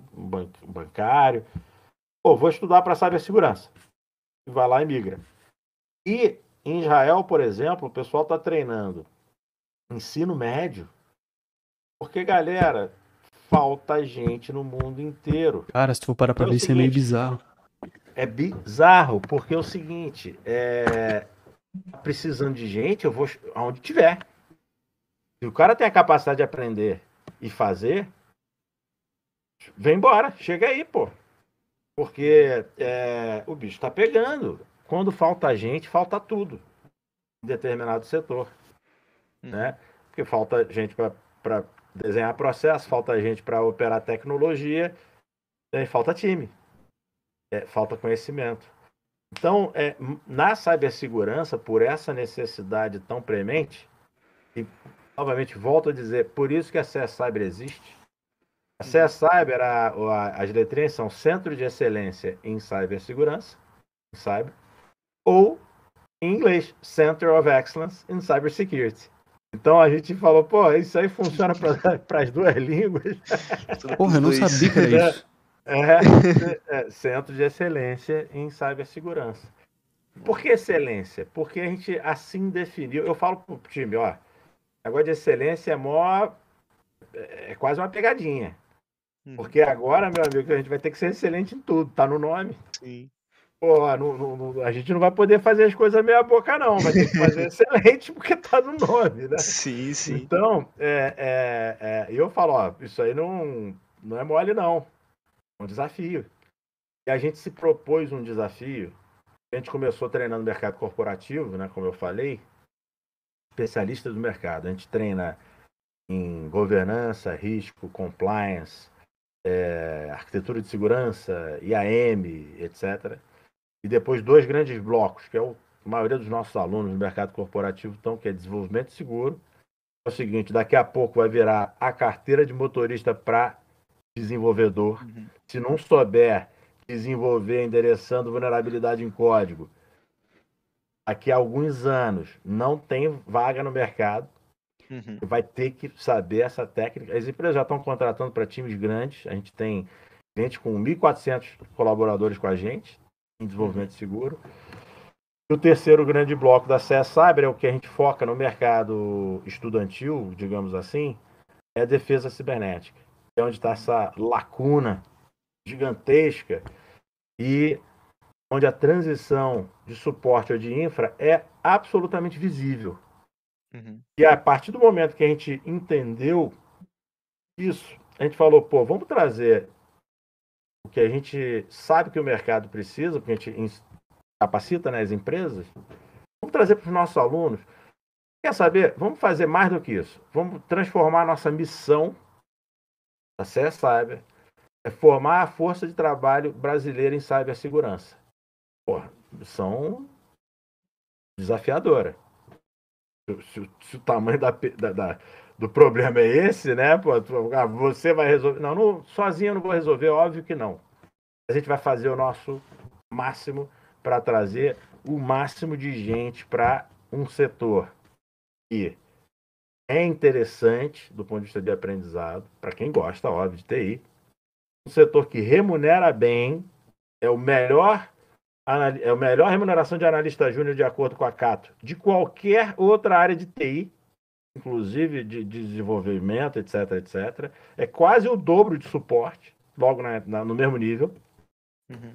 bancário, Pô, vou estudar para cibersegurança. E vai lá e migra. E em Israel, por exemplo, o pessoal está treinando ensino médio. Porque, galera, falta gente no mundo inteiro. Cara, se tu for parar para é ver, isso é meio bizarro. É bizarro, porque é o seguinte, é... precisando de gente, eu vou aonde tiver. Se o cara tem a capacidade de aprender e fazer, vem embora, chega aí, pô. Porque é, o bicho está pegando. Quando falta gente, falta tudo em determinado setor. Hum. Né? Porque falta gente para desenhar processo, falta gente para operar tecnologia, e falta time, é, falta conhecimento. Então, é, na cibersegurança, por essa necessidade tão premente, e novamente volto a dizer, por isso que a CS Cyber existe, a CS Cyber, a, a, as letrinhas são Centro de Excelência em Cibersegurança, cyber, ou em inglês, Center of Excellence in Cybersecurity. Então a gente falou, pô, isso aí funciona para as duas línguas. Porra, eu não sabia que era isso. É, é, é, Centro de Excelência em Cibersegurança. Por que excelência? Porque a gente assim definiu. Eu falo pro time, ó, negócio de excelência é mó. É quase uma pegadinha. Uhum. Porque agora, meu amigo, a gente vai ter que ser excelente em tudo, tá no nome. Sim. Pô, a gente não vai poder fazer as coisas meia boca, não. Vai ter que fazer excelente porque tá no nome, né? Sim, sim. Então, é, é, é, eu falo, ó, isso aí não, não é mole, não. Um desafio. E a gente se propôs um desafio. A gente começou treinando mercado corporativo, né? Como eu falei, especialistas do mercado. A gente treina em governança, risco, compliance, é, arquitetura de segurança, IAM, etc. E depois dois grandes blocos, que é o, a maioria dos nossos alunos no mercado corporativo estão, que é desenvolvimento seguro. É o seguinte, daqui a pouco vai virar a carteira de motorista para desenvolvedor. Uhum. Se não souber desenvolver endereçando vulnerabilidade em código, daqui a alguns anos não tem vaga no mercado. Uhum. Vai ter que saber essa técnica. As empresas já estão contratando para times grandes. A gente tem gente com 1.400 colaboradores com a gente em desenvolvimento uhum. seguro. E o terceiro grande bloco da CS Cyber é o que a gente foca no mercado estudantil, digamos assim, é a defesa cibernética. Onde está essa lacuna gigantesca e onde a transição de suporte ou de infra é absolutamente visível. Uhum. E a partir do momento que a gente entendeu isso, a gente falou, pô, vamos trazer o que a gente sabe que o mercado precisa, porque a gente capacita né, as empresas, vamos trazer para os nossos alunos. Quer saber? Vamos fazer mais do que isso. Vamos transformar a nossa missão da CE Cyber é formar a força de trabalho brasileira em cibersegurança. Porra, missão desafiadora. Se, se, se, o tamanho da, da, da, do problema é esse, né? Pô, ah, você vai resolver. Não, não, sozinho eu não vou resolver, óbvio que não. A gente vai fazer o nosso máximo para trazer o máximo de gente para um setor que é interessante do ponto de vista de aprendizado, para quem gosta, óbvio, de TI. Um setor que remunera bem, é o melhor é a melhor remuneração de analista júnior de acordo com a Cato de qualquer outra área de TI, inclusive de, de desenvolvimento, etc, etc. É quase o dobro de suporte, logo na, na, no mesmo nível. Uhum.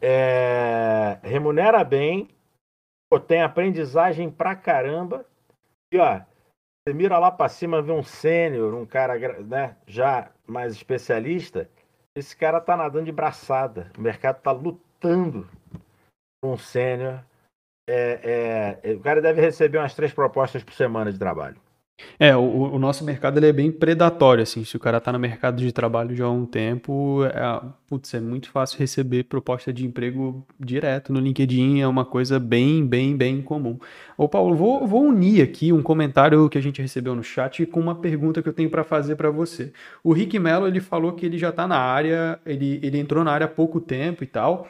É, remunera bem, tem aprendizagem pra caramba. E ó, você mira lá para cima, vê um sênior, um cara né, já mais especialista. Esse cara tá nadando de braçada. O mercado tá lutando com um sênior. É, é, o cara deve receber umas três propostas por semana de trabalho. É, o, o nosso mercado ele é bem predatório, assim. Se o cara tá no mercado de trabalho já há um tempo, é, putz, é muito fácil receber proposta de emprego direto no LinkedIn, é uma coisa bem, bem, bem comum. Ô, Paulo, vou, vou unir aqui um comentário que a gente recebeu no chat com uma pergunta que eu tenho para fazer para você. O Rick Mello, ele falou que ele já tá na área, ele, ele entrou na área há pouco tempo e tal,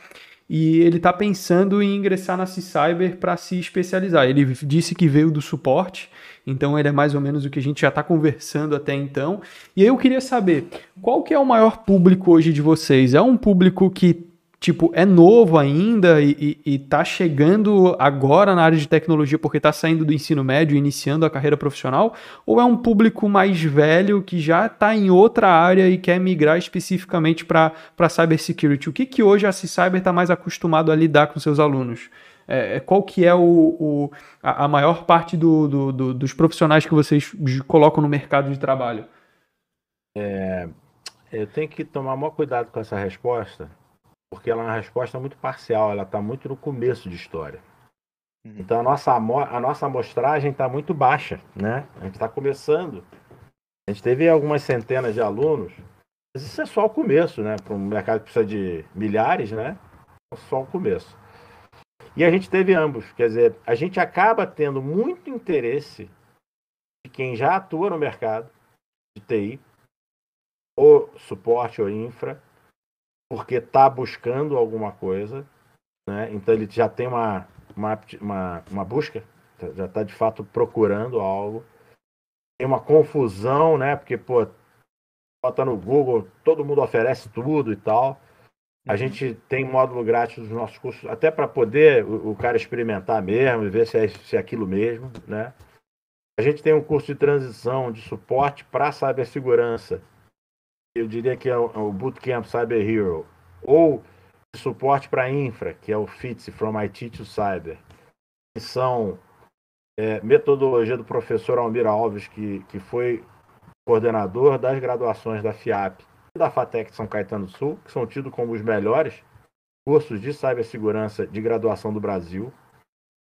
e ele está pensando em ingressar na C-Cyber para se especializar. Ele disse que veio do suporte, então ele é mais ou menos o que a gente já está conversando até então. E eu queria saber, qual que é o maior público hoje de vocês? É um público que tipo, é novo ainda e, e, e tá chegando agora na área de tecnologia porque está saindo do ensino médio e iniciando a carreira profissional? Ou é um público mais velho que já está em outra área e quer migrar especificamente para cybersecurity? O que, que hoje a C-Cyber está mais acostumado a lidar com seus alunos? É, é, qual que é o, o a, a, maior parte do, do, do, dos profissionais que vocês colocam no mercado de trabalho? É, eu tenho que tomar maior cuidado com essa resposta, porque ela é uma resposta muito parcial, ela está muito no começo de história. Uhum. Então a nossa, a nossa amostragem está muito baixa, né? A gente está começando. A gente teve algumas centenas de alunos, mas isso é só o começo, né? Para um mercado que precisa de milhares, né? É só o começo. E a gente teve ambos, quer dizer, a gente acaba tendo muito interesse de quem já atua no mercado de TI, ou suporte ou infra, porque está buscando alguma coisa, né? então ele já tem uma, uma, uma, uma busca, já está de fato procurando algo. Tem uma confusão, né? Porque, pô, bota no Google, todo mundo oferece tudo e tal. A uhum. gente tem módulo grátis dos nossos cursos, até para poder o, o, cara experimentar mesmo e ver se é, se é aquilo mesmo, né? A gente tem um curso de transição, de suporte para cibersegurança, eu diria que é o, é o Bootcamp Cyber Hero, ou suporte para infra, que é o FITS, From IT to Cyber, são é, metodologia do professor Almir Alves, que, que foi coordenador das graduações da FIAP e da FATEC São Caetano do Sul, que são tidos como os melhores cursos de cibersegurança de graduação do Brasil.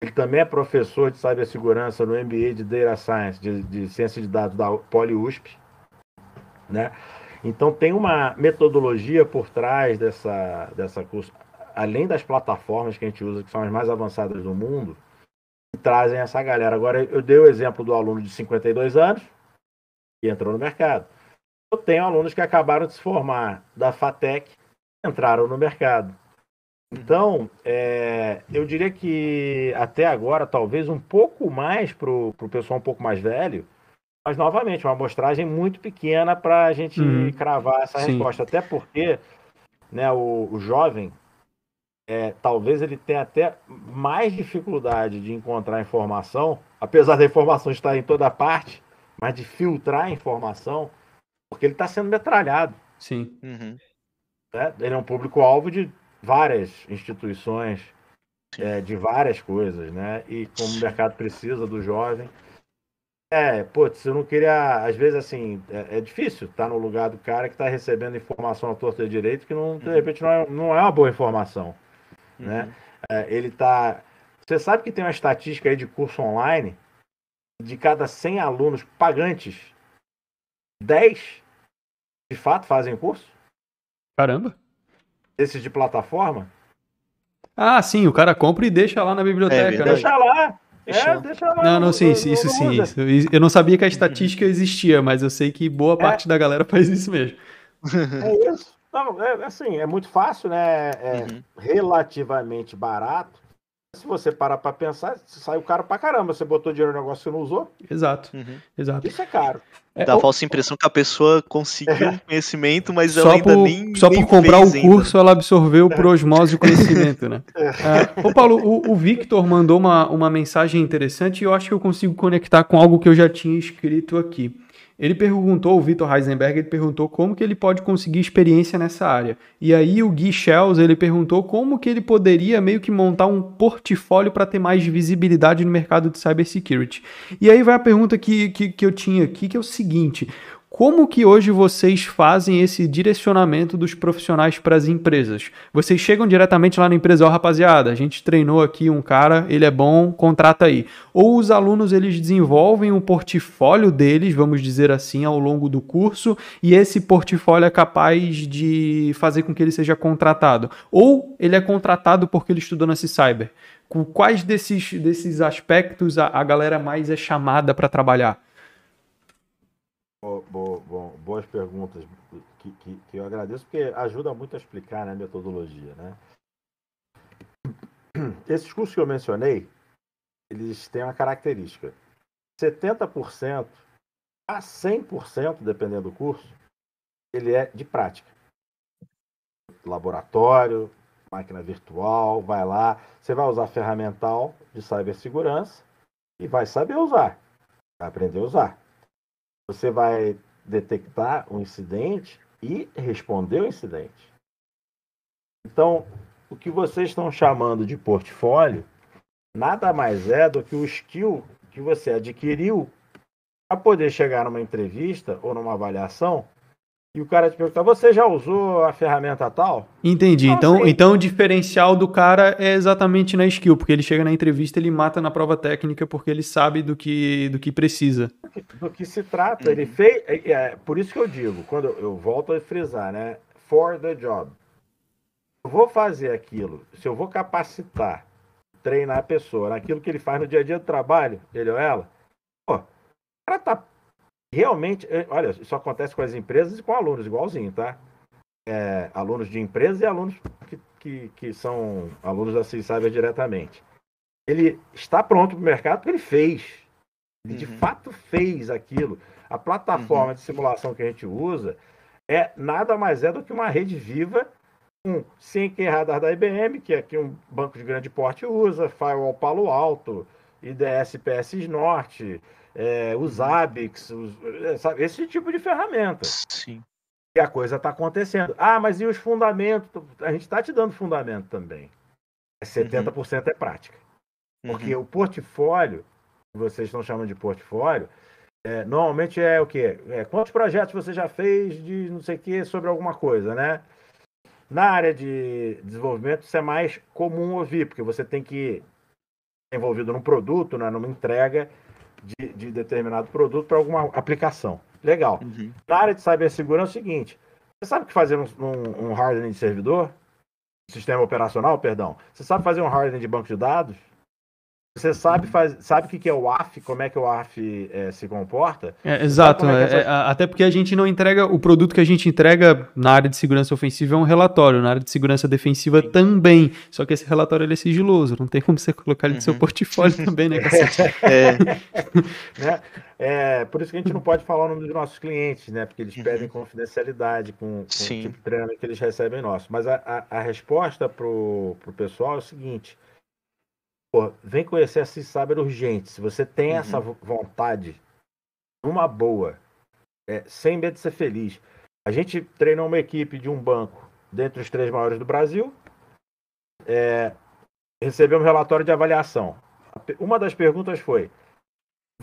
Ele também é professor de cibersegurança no MBA de Data Science, de, de Ciência de Dados da PoliUSP, né? Então tem uma metodologia por trás dessa, dessa curso, além das plataformas que a gente usa, que são as mais avançadas do mundo, que trazem essa galera. Agora, eu dei o exemplo do aluno de 52 anos, que entrou no mercado. Eu tenho alunos que acabaram de se formar da FATEC, entraram no mercado. Então, é, eu diria que até agora, talvez um pouco mais para o pessoal um pouco mais velho, mas, novamente, uma amostragem muito pequena para a gente uhum. cravar essa Sim. resposta. Até porque né, o, o jovem, é, talvez ele tenha até mais dificuldade de encontrar informação, apesar da informação estar em toda parte, mas de filtrar a informação, porque ele está sendo metralhado. Sim. Uhum. Né? Ele é um público-alvo de várias instituições, é, de várias coisas, né? E como o mercado precisa do jovem, É, putz, eu não queria. Às vezes, assim, é, é difícil estar no lugar do cara que está recebendo informação à torta de direito que, não, de Uhum. repente, não é, não é uma boa informação. né? Uhum. É, ele tá. Você sabe que tem uma estatística aí de curso online, de cada 100 alunos pagantes, 10 de fato fazem curso? Caramba. Esses de plataforma? Ah, sim, o cara compra e deixa lá na biblioteca, É né? Deixa lá! Deixa É, deixa lá. Não, não, sim, isso, sim. isso. Eu não sabia que a estatística existia, mas eu sei que boa parte da galera faz isso mesmo. É isso. Não, é assim, é muito fácil, né? É Uhum. relativamente barato. Se você parar pra pensar, sai caro pra caramba. Você botou dinheiro no negócio que não usou, Exato, Uhum. exato. isso é caro. É, Dá a falsa impressão que a pessoa conseguiu um conhecimento, mas ela só ainda por, nem. só nem por comprar fez o ainda. curso, ela absorveu por osmose o conhecimento, né? É, ô Paulo, o, o Victor mandou uma, uma mensagem interessante e eu acho que eu consigo conectar com algo que eu já tinha escrito aqui. Ele perguntou, o Vitor Heisenberg, ele perguntou como que ele pode conseguir experiência nessa área. E aí o Gui Shells, ele perguntou como que ele poderia meio que montar um portfólio para ter mais visibilidade no mercado de cybersecurity. E aí vai a pergunta que, que, que eu tinha aqui, que é o seguinte... Como que hoje vocês fazem esse direcionamento dos profissionais para as empresas? Vocês chegam diretamente lá na empresa, ó, rapaziada, a gente treinou aqui um cara, ele é bom, contrata aí. Ou os alunos eles desenvolvem um portfólio deles, vamos dizer assim, ao longo do curso, e esse portfólio é capaz de fazer com que ele seja contratado. Ou ele é contratado porque ele estudou nesse cyber. Com quais desses, desses aspectos a, a galera mais é chamada para trabalhar? Bo- boas perguntas que, que, que eu agradeço, porque ajuda muito a explicar né, a metodologia. Né? Esses cursos que eu mencionei, eles têm uma característica. 70% a 100%, dependendo do curso, ele é de prática. Laboratório, máquina virtual, vai lá, você vai usar ferramental de cibersegurança e vai saber usar, vai aprender a usar você vai detectar um incidente e responder o incidente. Então, o que vocês estão chamando de portfólio nada mais é do que o skill que você adquiriu para poder chegar numa entrevista ou numa avaliação e o cara te perguntar: você já usou a ferramenta tal? Entendi. Então, sim. então o diferencial do cara é exatamente na skill, porque ele chega na entrevista, ele mata na prova técnica porque ele sabe do que, do que precisa. do que se trata. Ele fez. É, é, por isso que eu digo, quando eu, eu volto a frisar, né? For the job. Eu vou fazer aquilo, se eu vou capacitar, treinar a pessoa naquilo que ele faz no dia a dia do trabalho, ele ou ela, pô, o cara tá realmente. é, Olha, isso acontece com as empresas e com alunos, igualzinho, tá? É, alunos de empresas e alunos que, que, que são alunos da CISAber diretamente. Ele está pronto para o mercado porque ele fez. Ele de Uhum. fato fez aquilo. A plataforma de simulação que a gente usa é nada mais é do que uma rede viva com SYNC radar da IBM, que aqui um banco de grande porte usa, Firewall Palo Alto, IDS PS Norte, é, os ABIX, os- é, sabe, esse tipo de ferramenta. Sim. E a coisa está acontecendo. Ah, mas e os fundamentos? A gente está te dando fundamento também. É 70% é prática. Porque Uhum. o portfólio, que vocês estão chamando de portfólio, é, normalmente é o quê? É, quantos projetos você já fez de não sei o quê sobre alguma coisa, né? Na área de desenvolvimento, isso é mais comum ouvir, porque você tem que envolvido num produto, né, numa entrega de, de determinado produto para alguma aplicação. Legal. Uhum. Na área de cibersegurança é o seguinte: você sabe que fazer um, um, um hardening de servidor? Sistema operacional, perdão. Você sabe fazer um hardening de banco de dados? Você sabe, faz, sabe o que é o AF, como é que o AF eh, se comporta? É, exato, é é- essa- é, até porque a gente não entrega, o produto que a gente entrega na área de segurança ofensiva é um relatório, na área de segurança defensiva também, só que esse relatório ele é sigiloso, não tem como você colocar ele no seu Uhum. portfólio também, né, cacete? É, né? É, por isso que a gente não pode falar o nome dos nossos clientes, né? Porque eles Uhum. pedem confidencialidade com, com o Sim. tipo de treinamento que eles recebem nosso. Mas a, a, a resposta pro, pro pessoal é o seguinte: pô, vem conhecer a Cyber urgente. Se você tem Uhum. essa vo- vontade, uma boa, é, sem medo de ser feliz. A gente treinou uma equipe de um banco dentre os três maiores do Brasil. É, recebemos um relatório de avaliação. Uma das perguntas foi: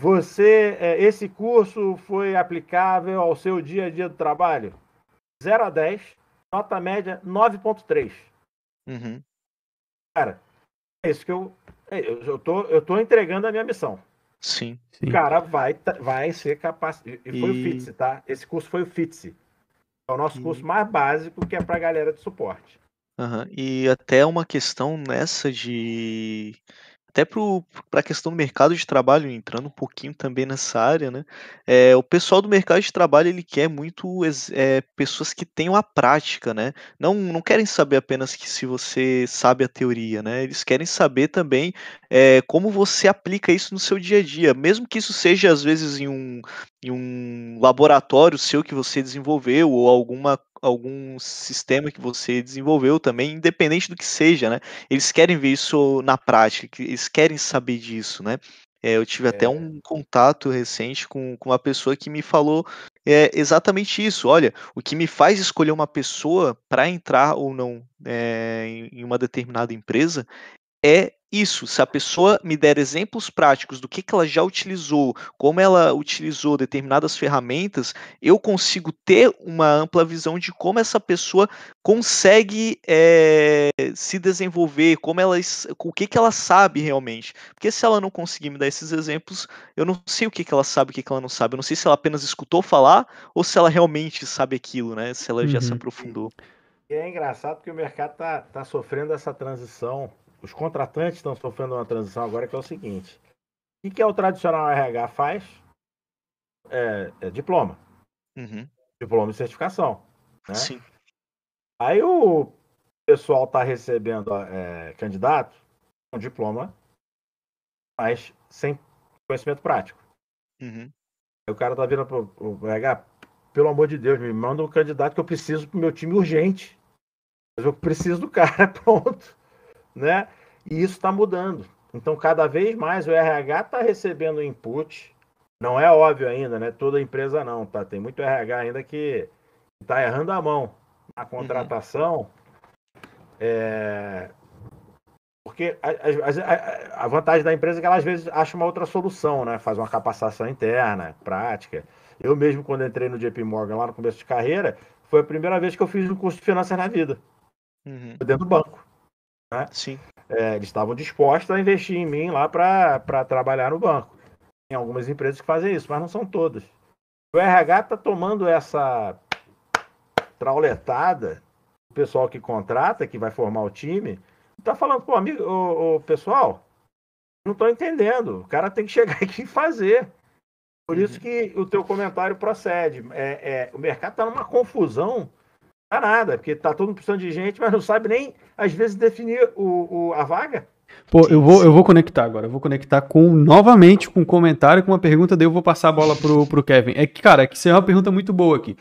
Você, é, esse curso foi aplicável ao seu dia a dia do trabalho? 0 a 10, nota média 9.3. Uhum. Cara, é isso que eu. É, Eu, eu, tô, eu tô entregando a minha missão. Sim. Sim. O cara vai, ta- vai ser capaz. E e foi o E- FITSE, tá? Esse curso foi o FITSE. É o nosso E- curso mais básico, que é pra galera de suporte. Aham, E até uma questão nessa de. Até para a questão do mercado de trabalho, entrando um pouquinho também nessa área, né? É, o pessoal do mercado de trabalho ele quer muito é, pessoas que tenham a prática, né? Não, não querem saber apenas que se você sabe a teoria, né? Eles querem saber também é, como você aplica isso no seu dia a dia, mesmo que isso seja às vezes em um, em um laboratório seu que você desenvolveu ou alguma algum sistema que você desenvolveu também, independente do que seja, né? Eles querem ver isso na prática, eles querem saber disso, né? É, eu tive até É. um contato recente com, com uma pessoa que me falou é, exatamente isso. Olha, o que me faz escolher uma pessoa para entrar ou não é, em uma determinada empresa é isso. Se a pessoa me der exemplos práticos do que, que ela já utilizou, como ela utilizou determinadas ferramentas, eu consigo ter uma ampla visão de como essa pessoa consegue eh, se desenvolver, como ela, o que, que ela sabe realmente. Porque se ela não conseguir me dar esses exemplos, eu não sei o que, que ela sabe, o que, que ela não sabe. Eu não sei se ela apenas escutou falar ou se ela realmente sabe aquilo, né? Se ela já se Uhum. aprofundou. E é engraçado que o mercado tá, tá sofrendo essa transição. Os contratantes estão sofrendo uma transição agora que é o seguinte: o que, que é o tradicional RH faz? É, é diploma, Uhum. diploma de certificação. Né? Sim. Aí o pessoal está recebendo é, candidato com diploma, mas sem conhecimento prático. Uhum. Aí o cara tá vindo pro, pro RH, pelo amor de Deus, me manda um candidato que eu preciso pro meu time urgente. Mas eu preciso do cara, pronto. Né? E isso está mudando. Então, cada vez mais o RH está recebendo input. Não é óbvio ainda, né? Toda empresa não, tá? Tem muito RH ainda que está errando a mão na contratação. É, Porque a, a- a- a vantagem da empresa é que ela às vezes acha uma outra solução, né? Faz uma capacitação interna, prática. Eu mesmo, quando entrei no JP Morgan lá no começo de carreira, foi a primeira vez que eu fiz um curso de finanças na vida, Uhum. dentro do banco. Sim. É, eles estavam dispostos a investir em mim lá para trabalhar no banco. Tem algumas empresas que fazem isso, mas não são todas. O RH está tomando essa trauletada, o pessoal que contrata, que vai formar o time, está falando, pô, amigo, ô, ô, pessoal, não estou entendendo. O cara tem que chegar aqui e fazer. Por isso que o teu comentário procede. É, é, o mercado está numa confusão danada, porque tá todo mundo precisando de gente, mas não sabe nem, às vezes, definir o, o- a vaga. Pô, eu vou, eu vou conectar agora. Eu vou conectar com novamente com um comentário, com uma pergunta, daí eu vou passar a bola pro, pro Kevin. É que, cara, que isso é uma pergunta muito boa aqui.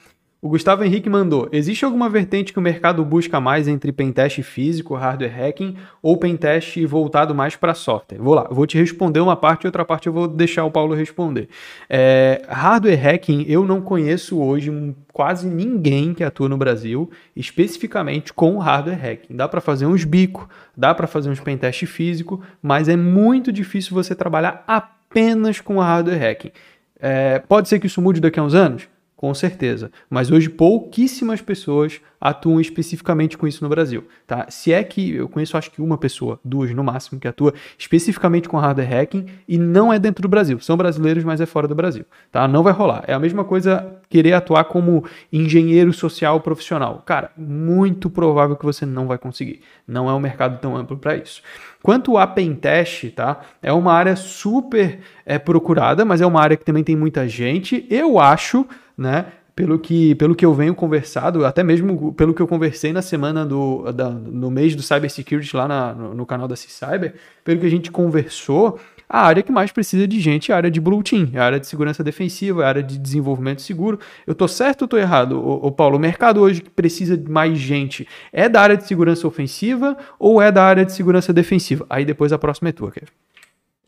O Gustavo Henrique mandou: existe alguma vertente que o mercado busca mais entre pentest físico, hardware hacking ou pentest voltado mais para software? Vou lá, vou te responder uma parte e outra parte eu vou deixar o Paulo responder. É, hardware hacking, eu não conheço hoje quase ninguém que atua no Brasil especificamente com hardware hacking. Dá para fazer uns bico, dá para fazer uns pentest físico, mas é muito difícil você trabalhar apenas com hardware hacking. É, pode ser que isso mude daqui a uns anos? Com certeza. Mas hoje pouquíssimas pessoas atuam especificamente com isso no Brasil. Tá? Se é que eu conheço acho que uma pessoa, duas no máximo, que atua especificamente com hardware hacking e não é dentro do Brasil. São brasileiros, mas é fora do Brasil. Tá? Não vai rolar. É a mesma coisa querer atuar como engenheiro social profissional. Cara, muito provável que você não vai conseguir. Não é um mercado tão amplo para isso. Quanto a pentest, tá? É uma área super é, procurada, mas é uma área que também tem muita gente. Eu acho, né? Pelo que, pelo que eu venho conversado, até mesmo pelo que eu conversei na semana do da, no mês do Cybersecurity lá na, no, no canal da C-Cyber, pelo que a gente conversou, a área que mais precisa de gente é a área de Blue Team, é a área de segurança defensiva, é a área de desenvolvimento seguro. Eu tô certo ou tô errado, ô, ô Paulo? O mercado hoje que precisa de mais gente é da área de segurança ofensiva ou é da área de segurança defensiva? Aí depois a próxima é tua, Kevin.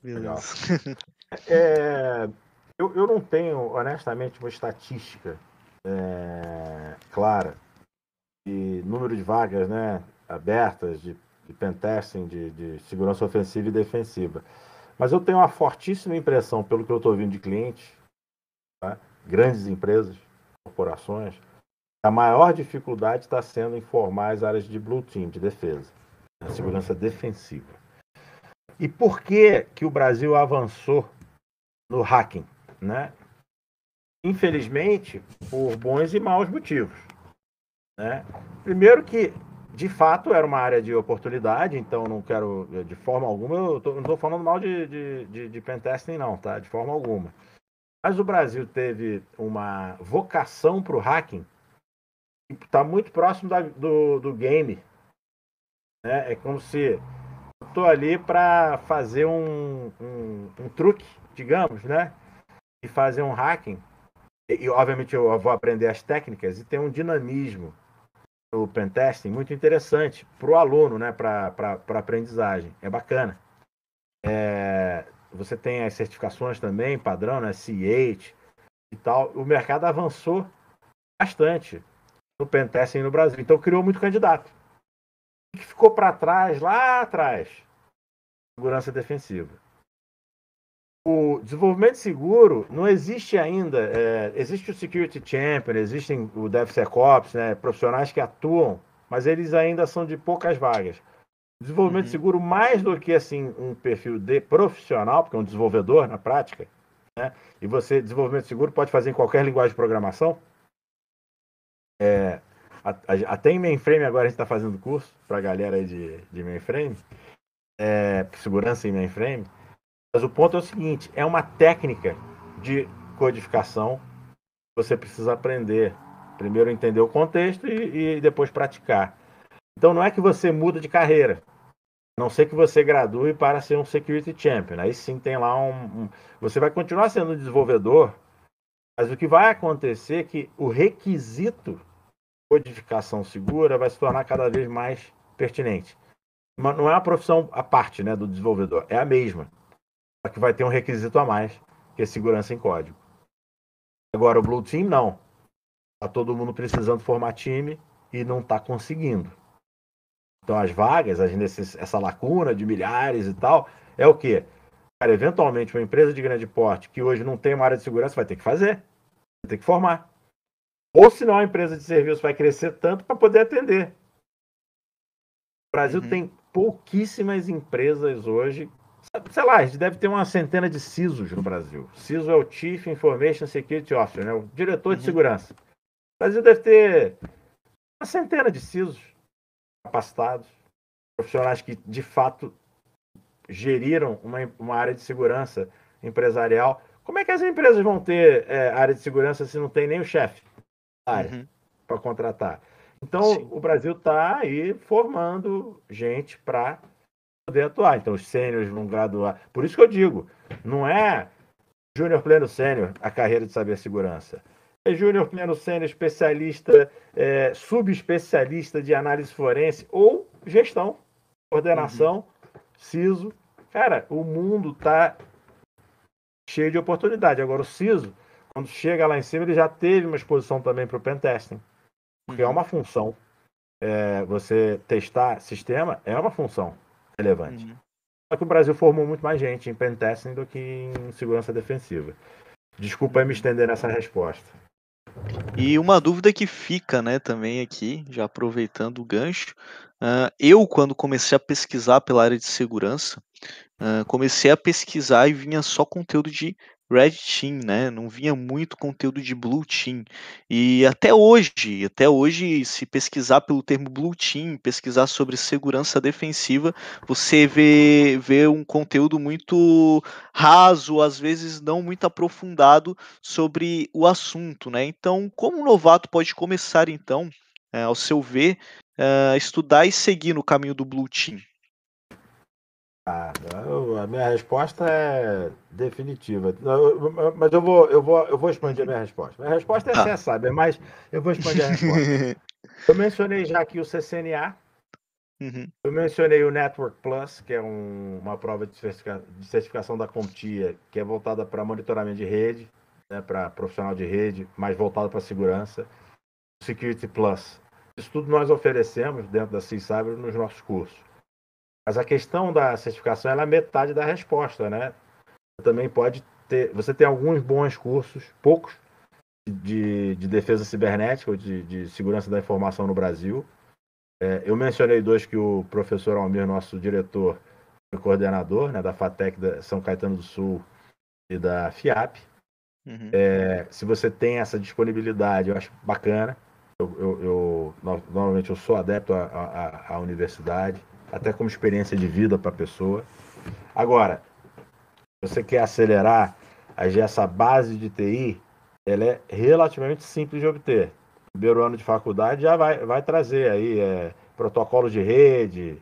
Legal. É, eu, eu não tenho, honestamente, uma estatística é, clara de número de vagas né, abertas de, de pentesting, de, de segurança ofensiva e defensiva. Mas eu tenho uma fortíssima impressão, pelo que eu estou ouvindo de clientes, tá? grandes empresas, corporações, a maior dificuldade está sendo em formar as áreas de blue team, de defesa, a segurança defensiva. E por que, que o Brasil avançou no hacking? Né? Infelizmente, por bons e maus motivos. Né? Primeiro que, de fato, era uma área de oportunidade, então não quero, de forma alguma, eu tô, não estou falando mal de, de, de, de pentesting, não, tá? De forma alguma. Mas o Brasil teve uma vocação para o hacking está muito próximo da, do, do game. Né? É como se estou ali para fazer um, um, um, truque, digamos, né? E fazer um hacking. E, e, obviamente eu vou aprender as técnicas e tem um dinamismo no pentesting muito interessante para o aluno, né? Para a aprendizagem. É bacana. É, você tem as certificações também, padrão, né? C8 e tal. O mercado avançou bastante no pentesting no Brasil. Então criou muito candidato. O que ficou para trás, lá atrás? Segurança defensiva. O desenvolvimento seguro não existe ainda. É, existe o Security Champion, existem o DevSecOps, né, profissionais que atuam, mas eles ainda são de poucas vagas. Desenvolvimento uhum. seguro, mais do que assim um perfil de profissional, porque é um desenvolvedor na prática, né? E você, desenvolvimento seguro, pode fazer em qualquer linguagem de programação. É, até em mainframe agora a gente está fazendo curso para a galera aí de, de mainframe, é, segurança em mainframe. Mas o ponto é o seguinte: é uma técnica de codificação. Você precisa aprender. Primeiro entender o contexto e, e depois praticar. Então não é que você muda de carreira. A não ser que você gradue para ser um security champion. Aí sim tem lá um, um. Você vai continuar sendo desenvolvedor, mas o que vai acontecer é que o requisito codificação segura vai se tornar cada vez mais pertinente. Mas não é uma profissão à parte né, do desenvolvedor, é a mesma. Que vai ter um requisito a mais, que é segurança em código. Agora, o Blue Team, não. Está todo mundo precisando formar time e não está conseguindo. Então, as vagas, as essa lacuna de milhares e tal, é o quê? Cara, eventualmente, uma empresa de grande porte que hoje não tem uma área de segurança vai ter que fazer, vai ter que formar. Ou senão a empresa de serviço vai crescer tanto para poder atender. O Brasil uhum. tem pouquíssimas empresas hoje. Sei lá, a gente deve ter uma centena de CISOs no Brasil. CISO é o Chief Information Security Officer, né? o diretor uhum. de segurança. O Brasil deve ter uma centena de CISOs capacitados, profissionais que de fato geriram uma, uma área de segurança empresarial. Como é que as empresas vão ter é, área de segurança se não tem nem o chefe? uhum. para contratar. Então, Sim. o Brasil está aí formando gente para poder atuar. Então, os sêniores vão graduar. Por isso que eu digo, não é júnior pleno sênior a carreira de saber segurança. É júnior pleno sênior especialista, é, subespecialista de análise forense ou gestão, coordenação, uhum. CISO. Cara, o mundo está cheio de oportunidade. Agora, o CISO quando chega lá em cima, ele já teve uma exposição também para o pentesting. Porque é uhum. uma função. É, você testar sistema é uma função relevante. Uhum. Só que o Brasil formou muito mais gente em pentesting do que em segurança defensiva. Desculpa me estender nessa resposta. E uma dúvida que fica, né, também aqui, já aproveitando o gancho, uh, eu quando comecei a pesquisar pela área de segurança, uh, comecei a pesquisar e vinha só conteúdo de Red Team, né? Não vinha muito conteúdo de Blue Team. E até hoje, até hoje, se pesquisar pelo termo Blue Team, pesquisar sobre segurança defensiva, você vê, vê um conteúdo muito raso, às vezes não muito aprofundado sobre o assunto, né? Então, como um novato pode começar, então, é, ao seu ver, é, estudar e seguir no caminho do Blue Team? A minha resposta é definitiva. Mas eu vou, eu vou, eu vou expandir a minha resposta. Minha resposta é ah. você sabe, mas eu vou expandir a resposta. eu mencionei já aqui o CCNA. Uhum. Eu mencionei o Network Plus, que é um, uma prova de, certificação da CompTIA, que é voltada para monitoramento de rede, né, para profissional de rede, mais voltado para segurança. Security Plus. Isso tudo nós oferecemos dentro da CISABRE nos nossos cursos. Mas a questão da certificação é metade da resposta, né? Você também pode ter. Você tem alguns bons cursos, poucos, de, de defesa cibernética ou de, de segurança da informação no Brasil. É, eu mencionei dois que o professor Almir, nosso diretor e coordenador né, da FATEC da São Caetano do Sul e da FIAP. Uhum. É, se você tem essa disponibilidade, eu acho bacana. Eu, eu, eu normalmente eu sou adepto à universidade até como experiência de vida para a pessoa. Agora, você quer acelerar, essa base de TI, ela é relativamente simples de obter. Primeiro ano de faculdade já vai, vai trazer aí é, protocolo de rede,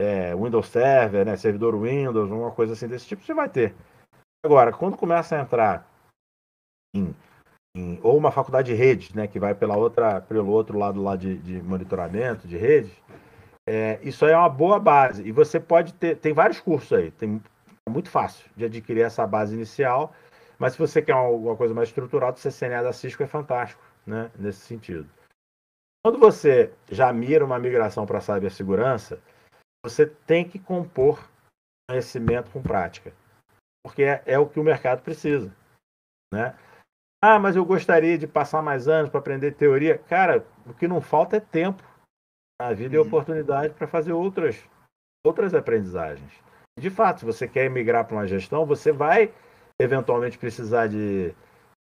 é, Windows Server, né, servidor Windows, uma coisa assim desse tipo, você vai ter. Agora, quando começa a entrar em, em ou uma faculdade de rede, né, que vai pela outra, pelo outro lado lá de, de monitoramento de rede, é, isso aí é uma boa base. E você pode ter. Tem vários cursos aí. Tem, é muito fácil de adquirir essa base inicial. Mas se você quer alguma coisa mais estruturada, o CCNA da Cisco é fantástico, né? Nesse sentido. Quando você já mira uma migração para cibersegurança, você tem que compor conhecimento com prática. Porque é, é o que o mercado precisa. Né? Ah, mas eu gostaria de passar mais anos para aprender teoria. Cara, o que não falta é tempo a vida uhum. e oportunidade para fazer outras, outras aprendizagens. De fato, se você quer migrar para uma gestão, você vai eventualmente precisar de,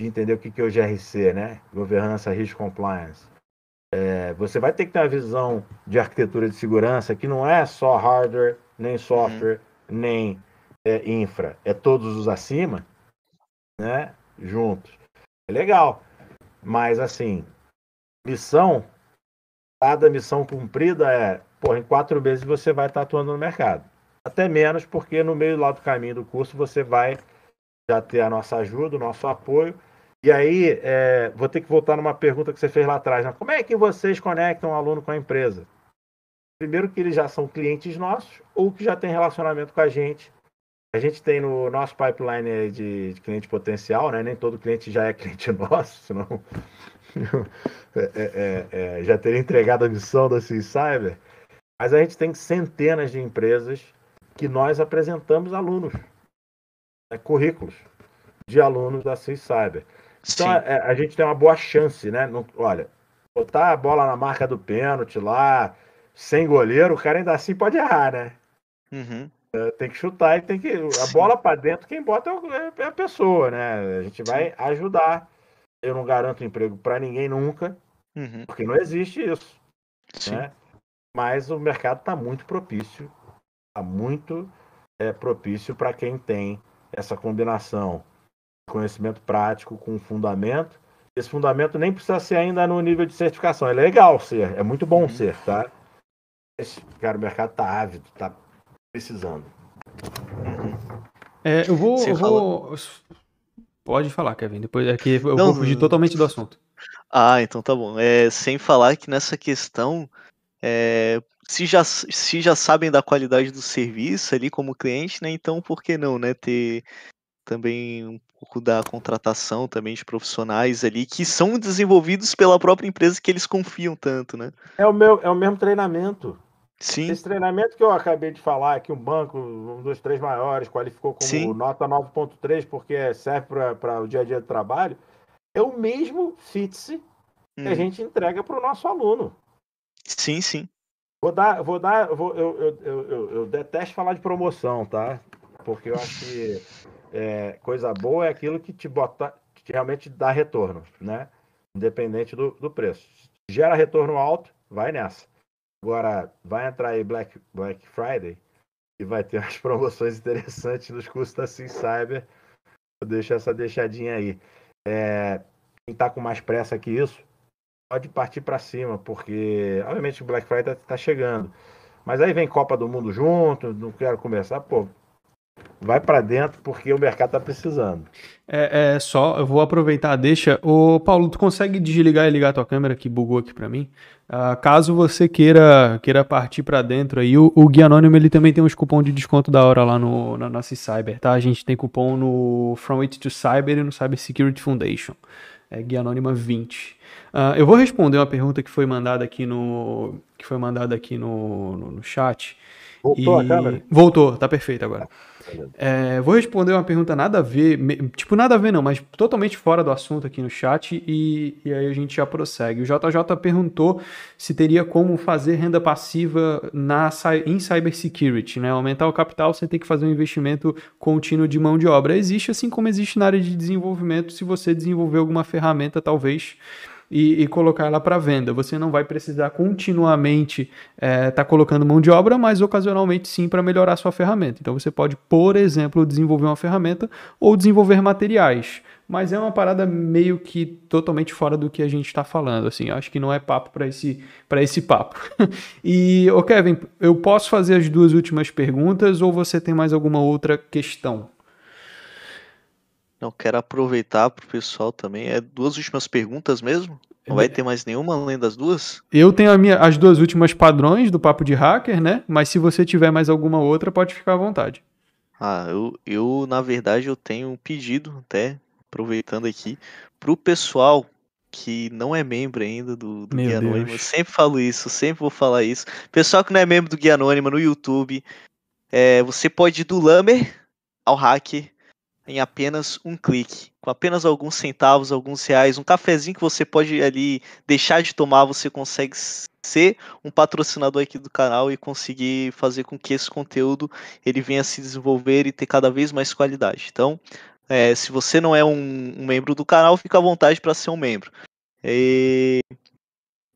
de entender o que, que é o GRC, né? Governança Risk Compliance. É, você vai ter que ter uma visão de arquitetura de segurança que não é só hardware, nem software, uhum. nem é, infra, é todos os acima, né? Juntos. É legal. Mas assim, missão cada missão cumprida é, pô, em quatro meses você vai estar atuando no mercado. Até menos, porque no meio lá do caminho do curso você vai já ter a nossa ajuda, o nosso apoio. E aí, é, vou ter que voltar numa pergunta que você fez lá atrás. Né? Como é que vocês conectam o aluno com a empresa? Primeiro que eles já são clientes nossos ou que já tem relacionamento com a gente. A gente tem no nosso pipeline de, de cliente potencial, né? Nem todo cliente já é cliente nosso, senão é, é, é, já teria entregado a missão da CIS Cyber, mas a gente tem centenas de empresas que nós apresentamos alunos, né, currículos de alunos da CIS Cyber. Então a, é, a, gente tem uma boa chance, né? Não, olha, botar a bola na marca do pênalti lá, sem goleiro, o cara ainda assim pode errar, né? Uhum. É, tem que chutar e tem que. A bola para dentro, quem bota é, é a pessoa, né? A gente vai ajudar eu não garanto emprego para ninguém nunca, uhum. porque não existe isso. Né? Mas o mercado está muito propício, está muito é, propício para quem tem essa combinação de conhecimento prático com fundamento. Esse fundamento nem precisa ser ainda no nível de certificação. É legal ser, é muito bom uhum. ser, tá? Esse, cara, o mercado está ávido, está precisando. É, eu vou, eu vou Pode falar, Kevin. Depois aqui é eu não, vou fugir totalmente do assunto. Ah, então tá bom. É, sem falar que nessa questão, é, se, já, se já sabem da qualidade do serviço ali como cliente, né? Então por que não, né? Ter também um pouco da contratação também de profissionais ali que são desenvolvidos pela própria empresa que eles confiam tanto, né? É o, meu, é o mesmo treinamento. Sim. Esse treinamento que eu acabei de falar, que um banco, um dos três maiores, qualificou como Sim. nota 9.3 porque serve para o dia a dia do trabalho, é o mesmo FITSE hum. que a hum. gente entrega para o nosso aluno. Sim, sim. Vou dar, vou dar, vou, eu, eu, eu, eu, detesto falar de promoção, tá? Porque eu acho que é, coisa boa é aquilo que te bota, que realmente dá retorno, né? Independente do, do preço. Gera retorno alto, vai nessa. Agora, vai entrar aí Black, Black Friday e vai ter umas promoções interessantes nos cursos da Sim Cyber. Eu deixo essa deixadinha aí. É, quem está com mais pressa que isso, pode partir para cima, porque, obviamente, o Black Friday está tá chegando. Mas aí vem Copa do Mundo junto, não quero começar, pô, vai para dentro porque o mercado está precisando. É, é, só, eu vou aproveitar, deixa. Ô, Paulo, tu consegue desligar e ligar a tua câmera que bugou aqui para mim? Uh, caso você queira queira partir para dentro aí, o, o Guia Anônimo ele também tem uns cupom de desconto da hora lá no, na nossa Cyber, tá? A gente tem cupom no From It to Cyber e no Cyber Security Foundation. É Guia Anônima 20. Uh, eu vou responder uma pergunta que foi mandada aqui no que foi mandada aqui no, no, no chat Voltou e... a câmera? Voltou, tá perfeito agora. É, vou responder uma pergunta nada a ver, tipo, nada a ver não, mas totalmente fora do assunto aqui no chat e, e aí a gente já prossegue. O JJ perguntou se teria como fazer renda passiva na, em cybersecurity, né? Aumentar o capital, você tem que fazer um investimento contínuo de mão de obra. Existe assim como existe na área de desenvolvimento, se você desenvolver alguma ferramenta, talvez e, e colocar ela para venda. Você não vai precisar continuamente estar é, tá colocando mão de obra, mas ocasionalmente sim para melhorar sua ferramenta. Então você pode, por exemplo, desenvolver uma ferramenta ou desenvolver materiais. Mas é uma parada meio que totalmente fora do que a gente está falando. Assim, acho que não é papo para esse, esse papo. e, ô Kevin, eu posso fazer as duas últimas perguntas ou você tem mais alguma outra questão? Não, quero aproveitar para o pessoal também. É duas últimas perguntas mesmo? Não vai ter mais nenhuma além das duas? Eu tenho minha, as duas últimas padrões do Papo de Hacker, né? Mas se você tiver mais alguma outra, pode ficar à vontade. Ah, eu, eu na verdade, eu tenho um pedido, até aproveitando aqui, para o pessoal que não é membro ainda do, do Guia Anônima. Eu sempre falo isso, sempre vou falar isso. Pessoal que não é membro do Guia Anônima no YouTube, é, você pode ir do Lamer ao Hacker em apenas um clique. Com apenas alguns centavos, alguns reais, um cafezinho que você pode ali deixar de tomar, você consegue ser um patrocinador aqui do canal e conseguir fazer com que esse conteúdo ele venha se desenvolver e ter cada vez mais qualidade. Então, é, se você não é um, um, membro do canal, fica à vontade para ser um membro. E,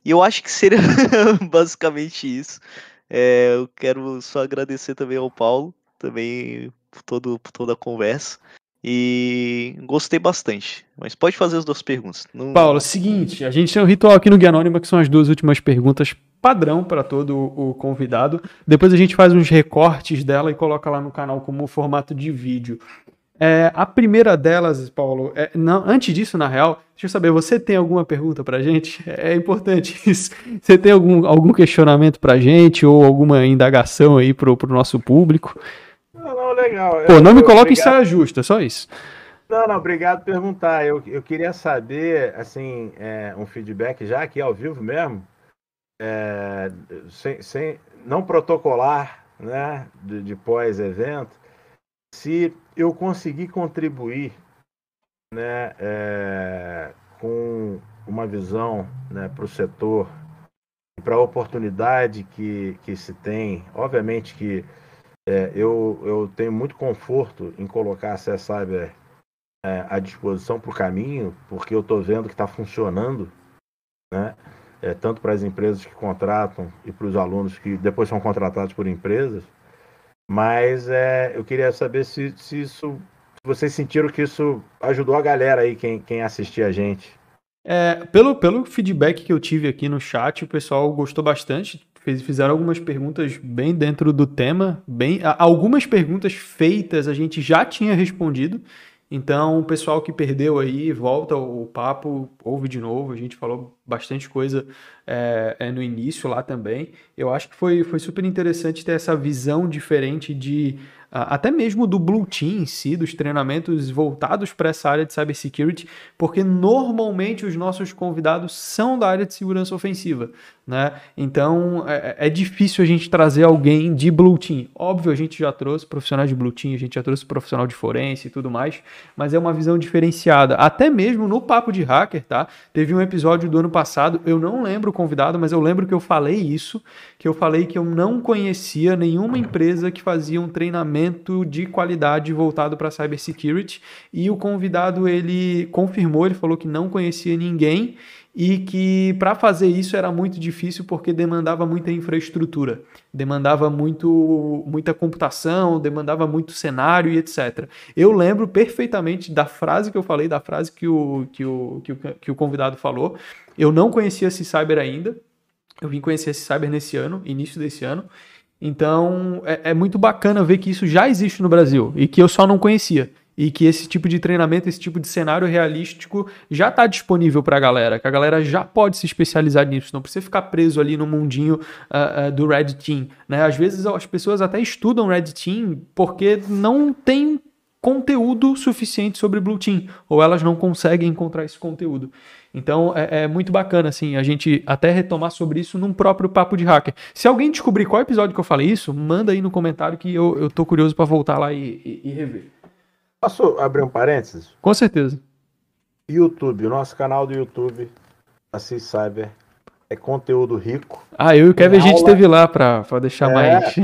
e eu acho que seria basicamente isso. É, eu quero só agradecer também ao Paulo, também por, todo, por toda a conversa. E gostei bastante. Mas pode fazer as duas perguntas. Não... Paulo, seguinte, a gente tem um ritual aqui no Guia Anônima que são as duas últimas perguntas padrão para todo o convidado. Depois a gente faz uns recortes dela e coloca lá no canal como formato de vídeo. É, a primeira delas, Paulo, é, não, antes disso, na real, deixa eu saber, você tem alguma pergunta pra gente? É, importante isso. Você tem algum, algum questionamento pra gente ou alguma indagação aí pro, pro nosso público? Legal. Pô, não me coloque em saia justa, só isso. Não, não, obrigado por perguntar. Eu, eu queria saber, assim, é, um feedback já aqui ao vivo mesmo, é, sem, sem, não protocolar, né, de, de pós-evento, se eu conseguir contribuir, né, é, com uma visão, né, para o setor para a oportunidade que, que se tem, obviamente que é, eu, eu tenho muito conforto em colocar a CS Cyber é, à disposição para o caminho, porque eu estou vendo que está funcionando, né? É, tanto para as empresas que contratam e para os alunos que depois são contratados por empresas. Mas é, eu queria saber se, se isso. Se vocês sentiram que isso ajudou a galera aí, quem, quem assistia a gente. É, pelo, pelo feedback que eu tive aqui no chat, o pessoal gostou bastante fizeram algumas perguntas bem dentro do tema, bem algumas perguntas feitas a gente já tinha respondido. Então, o pessoal que perdeu aí, volta o papo, ouve de novo. A gente falou bastante coisa é, é, no início lá também. Eu acho que foi, foi super interessante ter essa visão diferente de até mesmo do Blue Team em si, dos treinamentos voltados para essa área de cybersecurity, porque normalmente os nossos convidados são da área de segurança ofensiva, né? Então é, é difícil a gente trazer alguém de Blue Team. Óbvio, a gente já trouxe profissionais de Blue Team, a gente já trouxe profissional de forense e tudo mais, mas é uma visão diferenciada. Até mesmo no Papo de Hacker, tá? Teve um episódio do ano passado, eu não lembro o convidado, mas eu lembro que eu falei isso, que eu falei que eu não conhecia nenhuma empresa que fazia um treinamento de qualidade voltado para cybersecurity e o convidado ele confirmou, ele falou que não conhecia ninguém e que para fazer isso era muito difícil porque demandava muita infraestrutura, demandava muito, muita computação, demandava muito cenário e etc. Eu lembro perfeitamente da frase que eu falei, da frase que o, que o, que o, que o convidado falou. Eu não conhecia esse cyber ainda, eu vim conhecer esse cyber nesse ano, início desse ano. Então é, é muito bacana ver que isso já existe no Brasil e que eu só não conhecia e que esse tipo de treinamento, esse tipo de cenário realístico já está disponível para a galera, que a galera já pode se especializar nisso, não precisa ficar preso ali no mundinho uh, uh, do Red Team. Né? Às vezes as pessoas até estudam Red Team porque não tem conteúdo suficiente sobre Blue Team, ou elas não conseguem encontrar esse conteúdo. Então é, é, muito bacana, assim, a gente até retomar sobre isso num próprio Papo de Hacker. Se alguém descobrir qual episódio que eu falei isso, manda aí no comentário que eu, eu tô curioso para voltar lá e, e, e, rever. Posso abrir um parênteses? Com certeza. YouTube, o nosso canal do YouTube, Assis Cyber, é conteúdo rico. Ah, eu e o Kevin a gente esteve lá para deixar é, mais.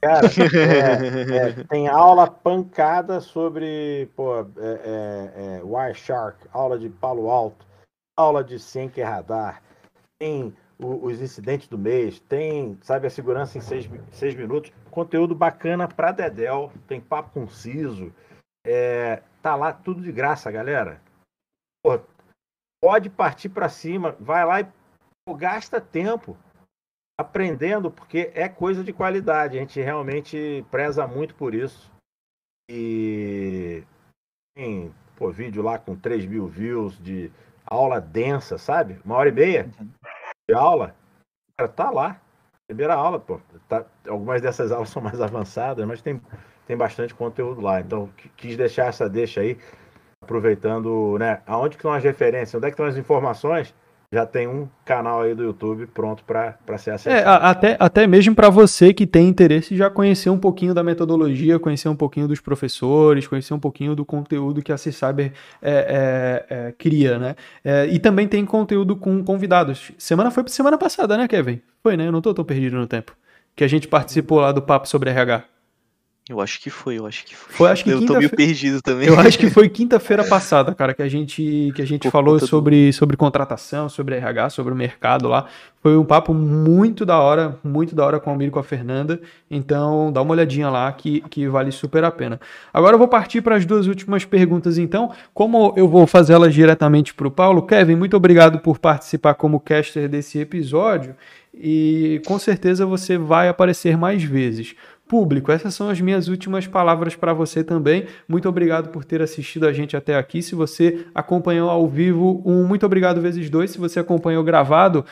Cara, é, é, tem aula pancada sobre pô, é, é, é, Wireshark, aula de Palo Alto, aula de Senker Radar, tem o, os incidentes do mês, tem, sabe, a segurança em seis, seis minutos, conteúdo bacana para Dedel, tem papo conciso, é, tá lá tudo de graça, galera. Pode partir para cima, vai lá e pô, gasta tempo aprendendo, porque é coisa de qualidade. A gente realmente preza muito por isso. E tem pô, vídeo lá com 3 mil views de aula densa, sabe? Uma hora e meia de aula. Cara, tá lá. Primeira aula, pô. Tá, algumas dessas aulas são mais avançadas, mas tem, tem bastante conteúdo lá. Então, quis deixar essa deixa aí, aproveitando, né? Aonde que estão as referências? Onde é que estão as informações? já tem um canal aí do YouTube pronto para ser é, acessado. É, até, até mesmo para você que tem interesse já conhecer um pouquinho da metodologia, conhecer um pouquinho dos professores, conhecer um pouquinho do conteúdo que a C-Cyber é, é, é, cria, né? É, e também tem conteúdo com convidados. Semana foi semana passada, né, Kevin? Foi, né? Eu não tô tão perdido no tempo. Que a gente participou lá do papo sobre RH. Eu acho que foi, eu acho que foi. foi acho que eu tô meio perdido também. Eu acho que foi quinta-feira passada, cara, que a gente, que a gente falou sobre, do... sobre contratação, sobre RH, sobre o mercado lá. Foi um papo muito da hora, muito da hora com o Almir e com a Fernanda. Então, dá uma olhadinha lá que, que vale super a pena. Agora eu vou partir para as duas últimas perguntas, então. Como eu vou fazê-las diretamente para o Paulo, Kevin, muito obrigado por participar como caster desse episódio. E com certeza você vai aparecer mais vezes. Público, essas são as minhas últimas palavras para você também. Muito obrigado por ter assistido a gente até aqui. Se você acompanhou ao vivo, um muito obrigado vezes dois. Se você acompanhou gravado,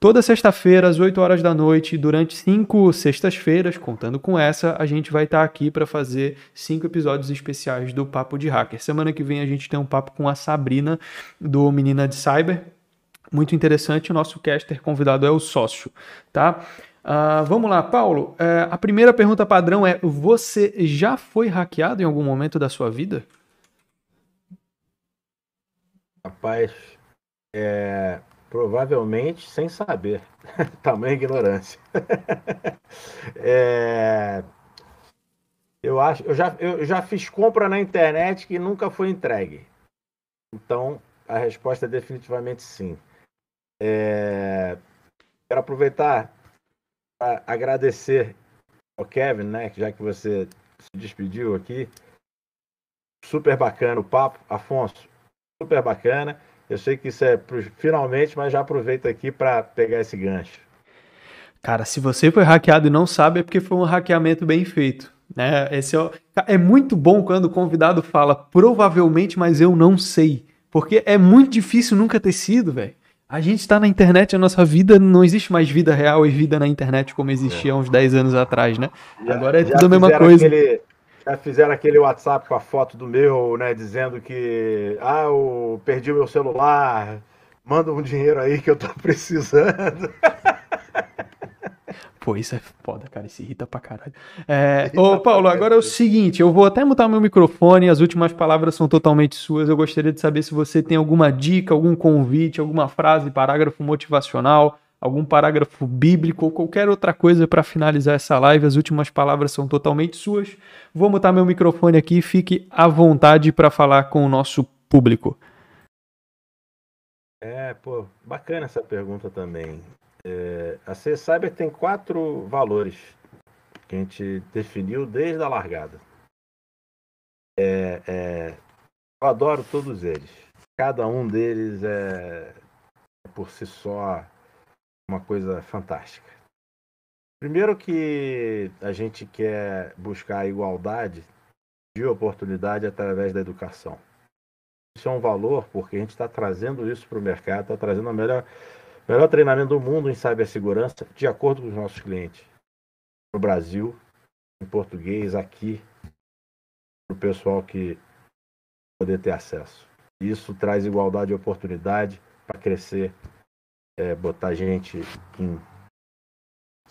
toda sexta-feira às 8 horas da noite, durante cinco sextas-feiras, contando com essa, a gente vai estar tá aqui para fazer cinco episódios especiais do Papo de Hacker. Semana que vem a gente tem um papo com a Sabrina do Menina de Cyber. Muito interessante, o nosso caster convidado é o sócio, tá? Uh, vamos lá, Paulo. Uh, a primeira pergunta padrão é: você já foi hackeado em algum momento da sua vida? Rapaz, é, provavelmente sem saber. Tamanha ignorância. é, eu acho, eu já, eu já fiz compra na internet que nunca foi entregue. Então, a resposta é definitivamente sim. É, quero aproveitar agradecer ao Kevin, né? Já que você se despediu aqui. Super bacana o papo. Afonso, super bacana. Eu sei que isso é pro, finalmente, mas já aproveito aqui para pegar esse gancho. Cara, se você foi hackeado e não sabe, é porque foi um hackeamento bem feito. Né? Esse é, é muito bom quando o convidado fala provavelmente, mas eu não sei. Porque é muito difícil nunca ter sido, velho. A gente está na internet, a nossa vida não existe mais vida real e vida na internet como existia é. uns 10 anos atrás, né? Já, Agora é tudo a mesma coisa. Aquele, já fizeram aquele WhatsApp com a foto do meu, né? Dizendo que ah, eu perdi o meu celular, manda um dinheiro aí que eu tô precisando. Pô, isso é foda, cara. Isso irrita pra caralho. É, ô, Paulo, agora é o seguinte: eu vou até mutar meu microfone, as últimas palavras são totalmente suas. Eu gostaria de saber se você tem alguma dica, algum convite, alguma frase, parágrafo motivacional, algum parágrafo bíblico ou qualquer outra coisa para finalizar essa live. As últimas palavras são totalmente suas. Vou mutar meu microfone aqui, fique à vontade para falar com o nosso público. É, pô, bacana essa pergunta também. É, a C-Cyber tem quatro valores que a gente definiu desde a largada. É, é, eu adoro todos eles. Cada um deles é, por si só, uma coisa fantástica. Primeiro que a gente quer buscar a igualdade de oportunidade através da educação. Isso é um valor porque a gente está trazendo isso para o mercado, está trazendo a melhor melhor treinamento do mundo em cibersegurança, de acordo com os nossos clientes. No Brasil, em português, aqui, para o pessoal que poder ter acesso. Isso traz igualdade de oportunidade, para crescer, é, botar gente em.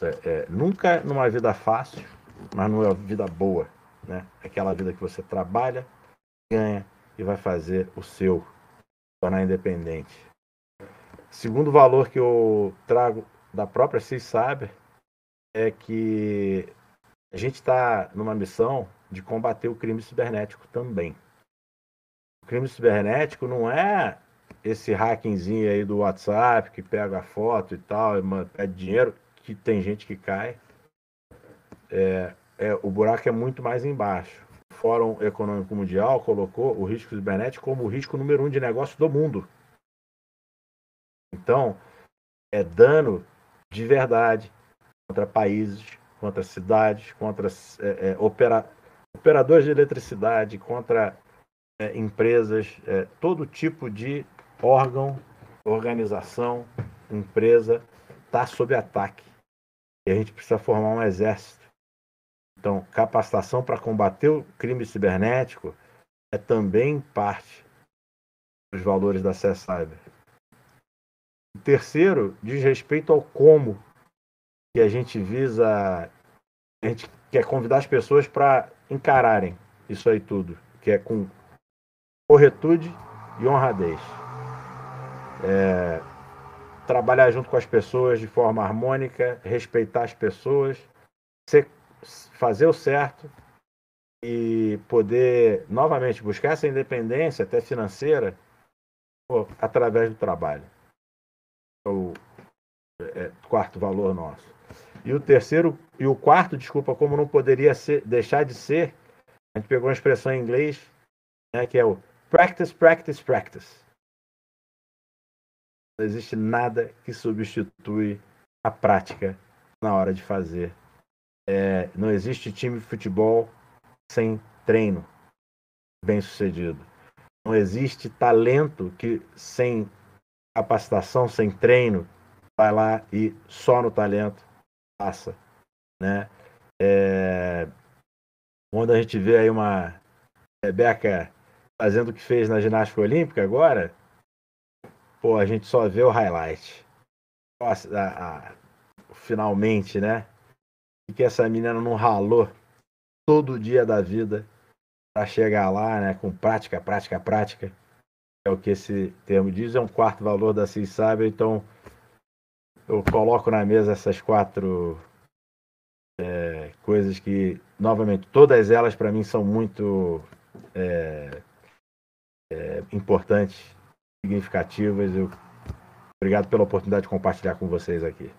É, é, nunca numa vida fácil, mas numa vida boa. Né? Aquela vida que você trabalha, ganha e vai fazer o seu, tornar independente. Segundo valor que eu trago da própria CISAB é que a gente está numa missão de combater o crime cibernético também. O crime cibernético não é esse hackingzinho aí do WhatsApp que pega a foto e tal, e pede dinheiro, que tem gente que cai. É, é, o buraco é muito mais embaixo. O Fórum Econômico Mundial colocou o risco cibernético como o risco número um de negócio do mundo. Então, é dano de verdade contra países, contra cidades, contra é, é, opera, operadores de eletricidade, contra é, empresas, é, todo tipo de órgão, organização, empresa está sob ataque. E a gente precisa formar um exército. Então, capacitação para combater o crime cibernético é também parte dos valores da CESAIBER. O terceiro diz respeito ao como que a gente visa, a gente quer convidar as pessoas para encararem isso aí tudo, que é com corretude e honradez. É, trabalhar junto com as pessoas de forma harmônica, respeitar as pessoas, ser, fazer o certo e poder novamente buscar essa independência até financeira através do trabalho. É o é, quarto valor nosso. E o terceiro, e o quarto, desculpa, como não poderia ser, deixar de ser, a gente pegou uma expressão em inglês, né, que é o practice, practice, practice. Não existe nada que substitui a prática na hora de fazer. É, não existe time de futebol sem treino bem sucedido. Não existe talento que sem capacitação, sem treino, vai lá e só no talento passa, né? É... Quando a gente vê aí uma Rebeca fazendo o que fez na ginástica olímpica agora, pô, a gente só vê o highlight. Nossa, a, a, finalmente, né? E que essa menina não ralou todo dia da vida para chegar lá, né? Com prática, prática, prática. É o que esse termo diz, é um quarto valor da CISAB, então eu coloco na mesa essas quatro é, coisas que, novamente, todas elas para mim são muito é, é, importantes, significativas. Eu, obrigado pela oportunidade de compartilhar com vocês aqui.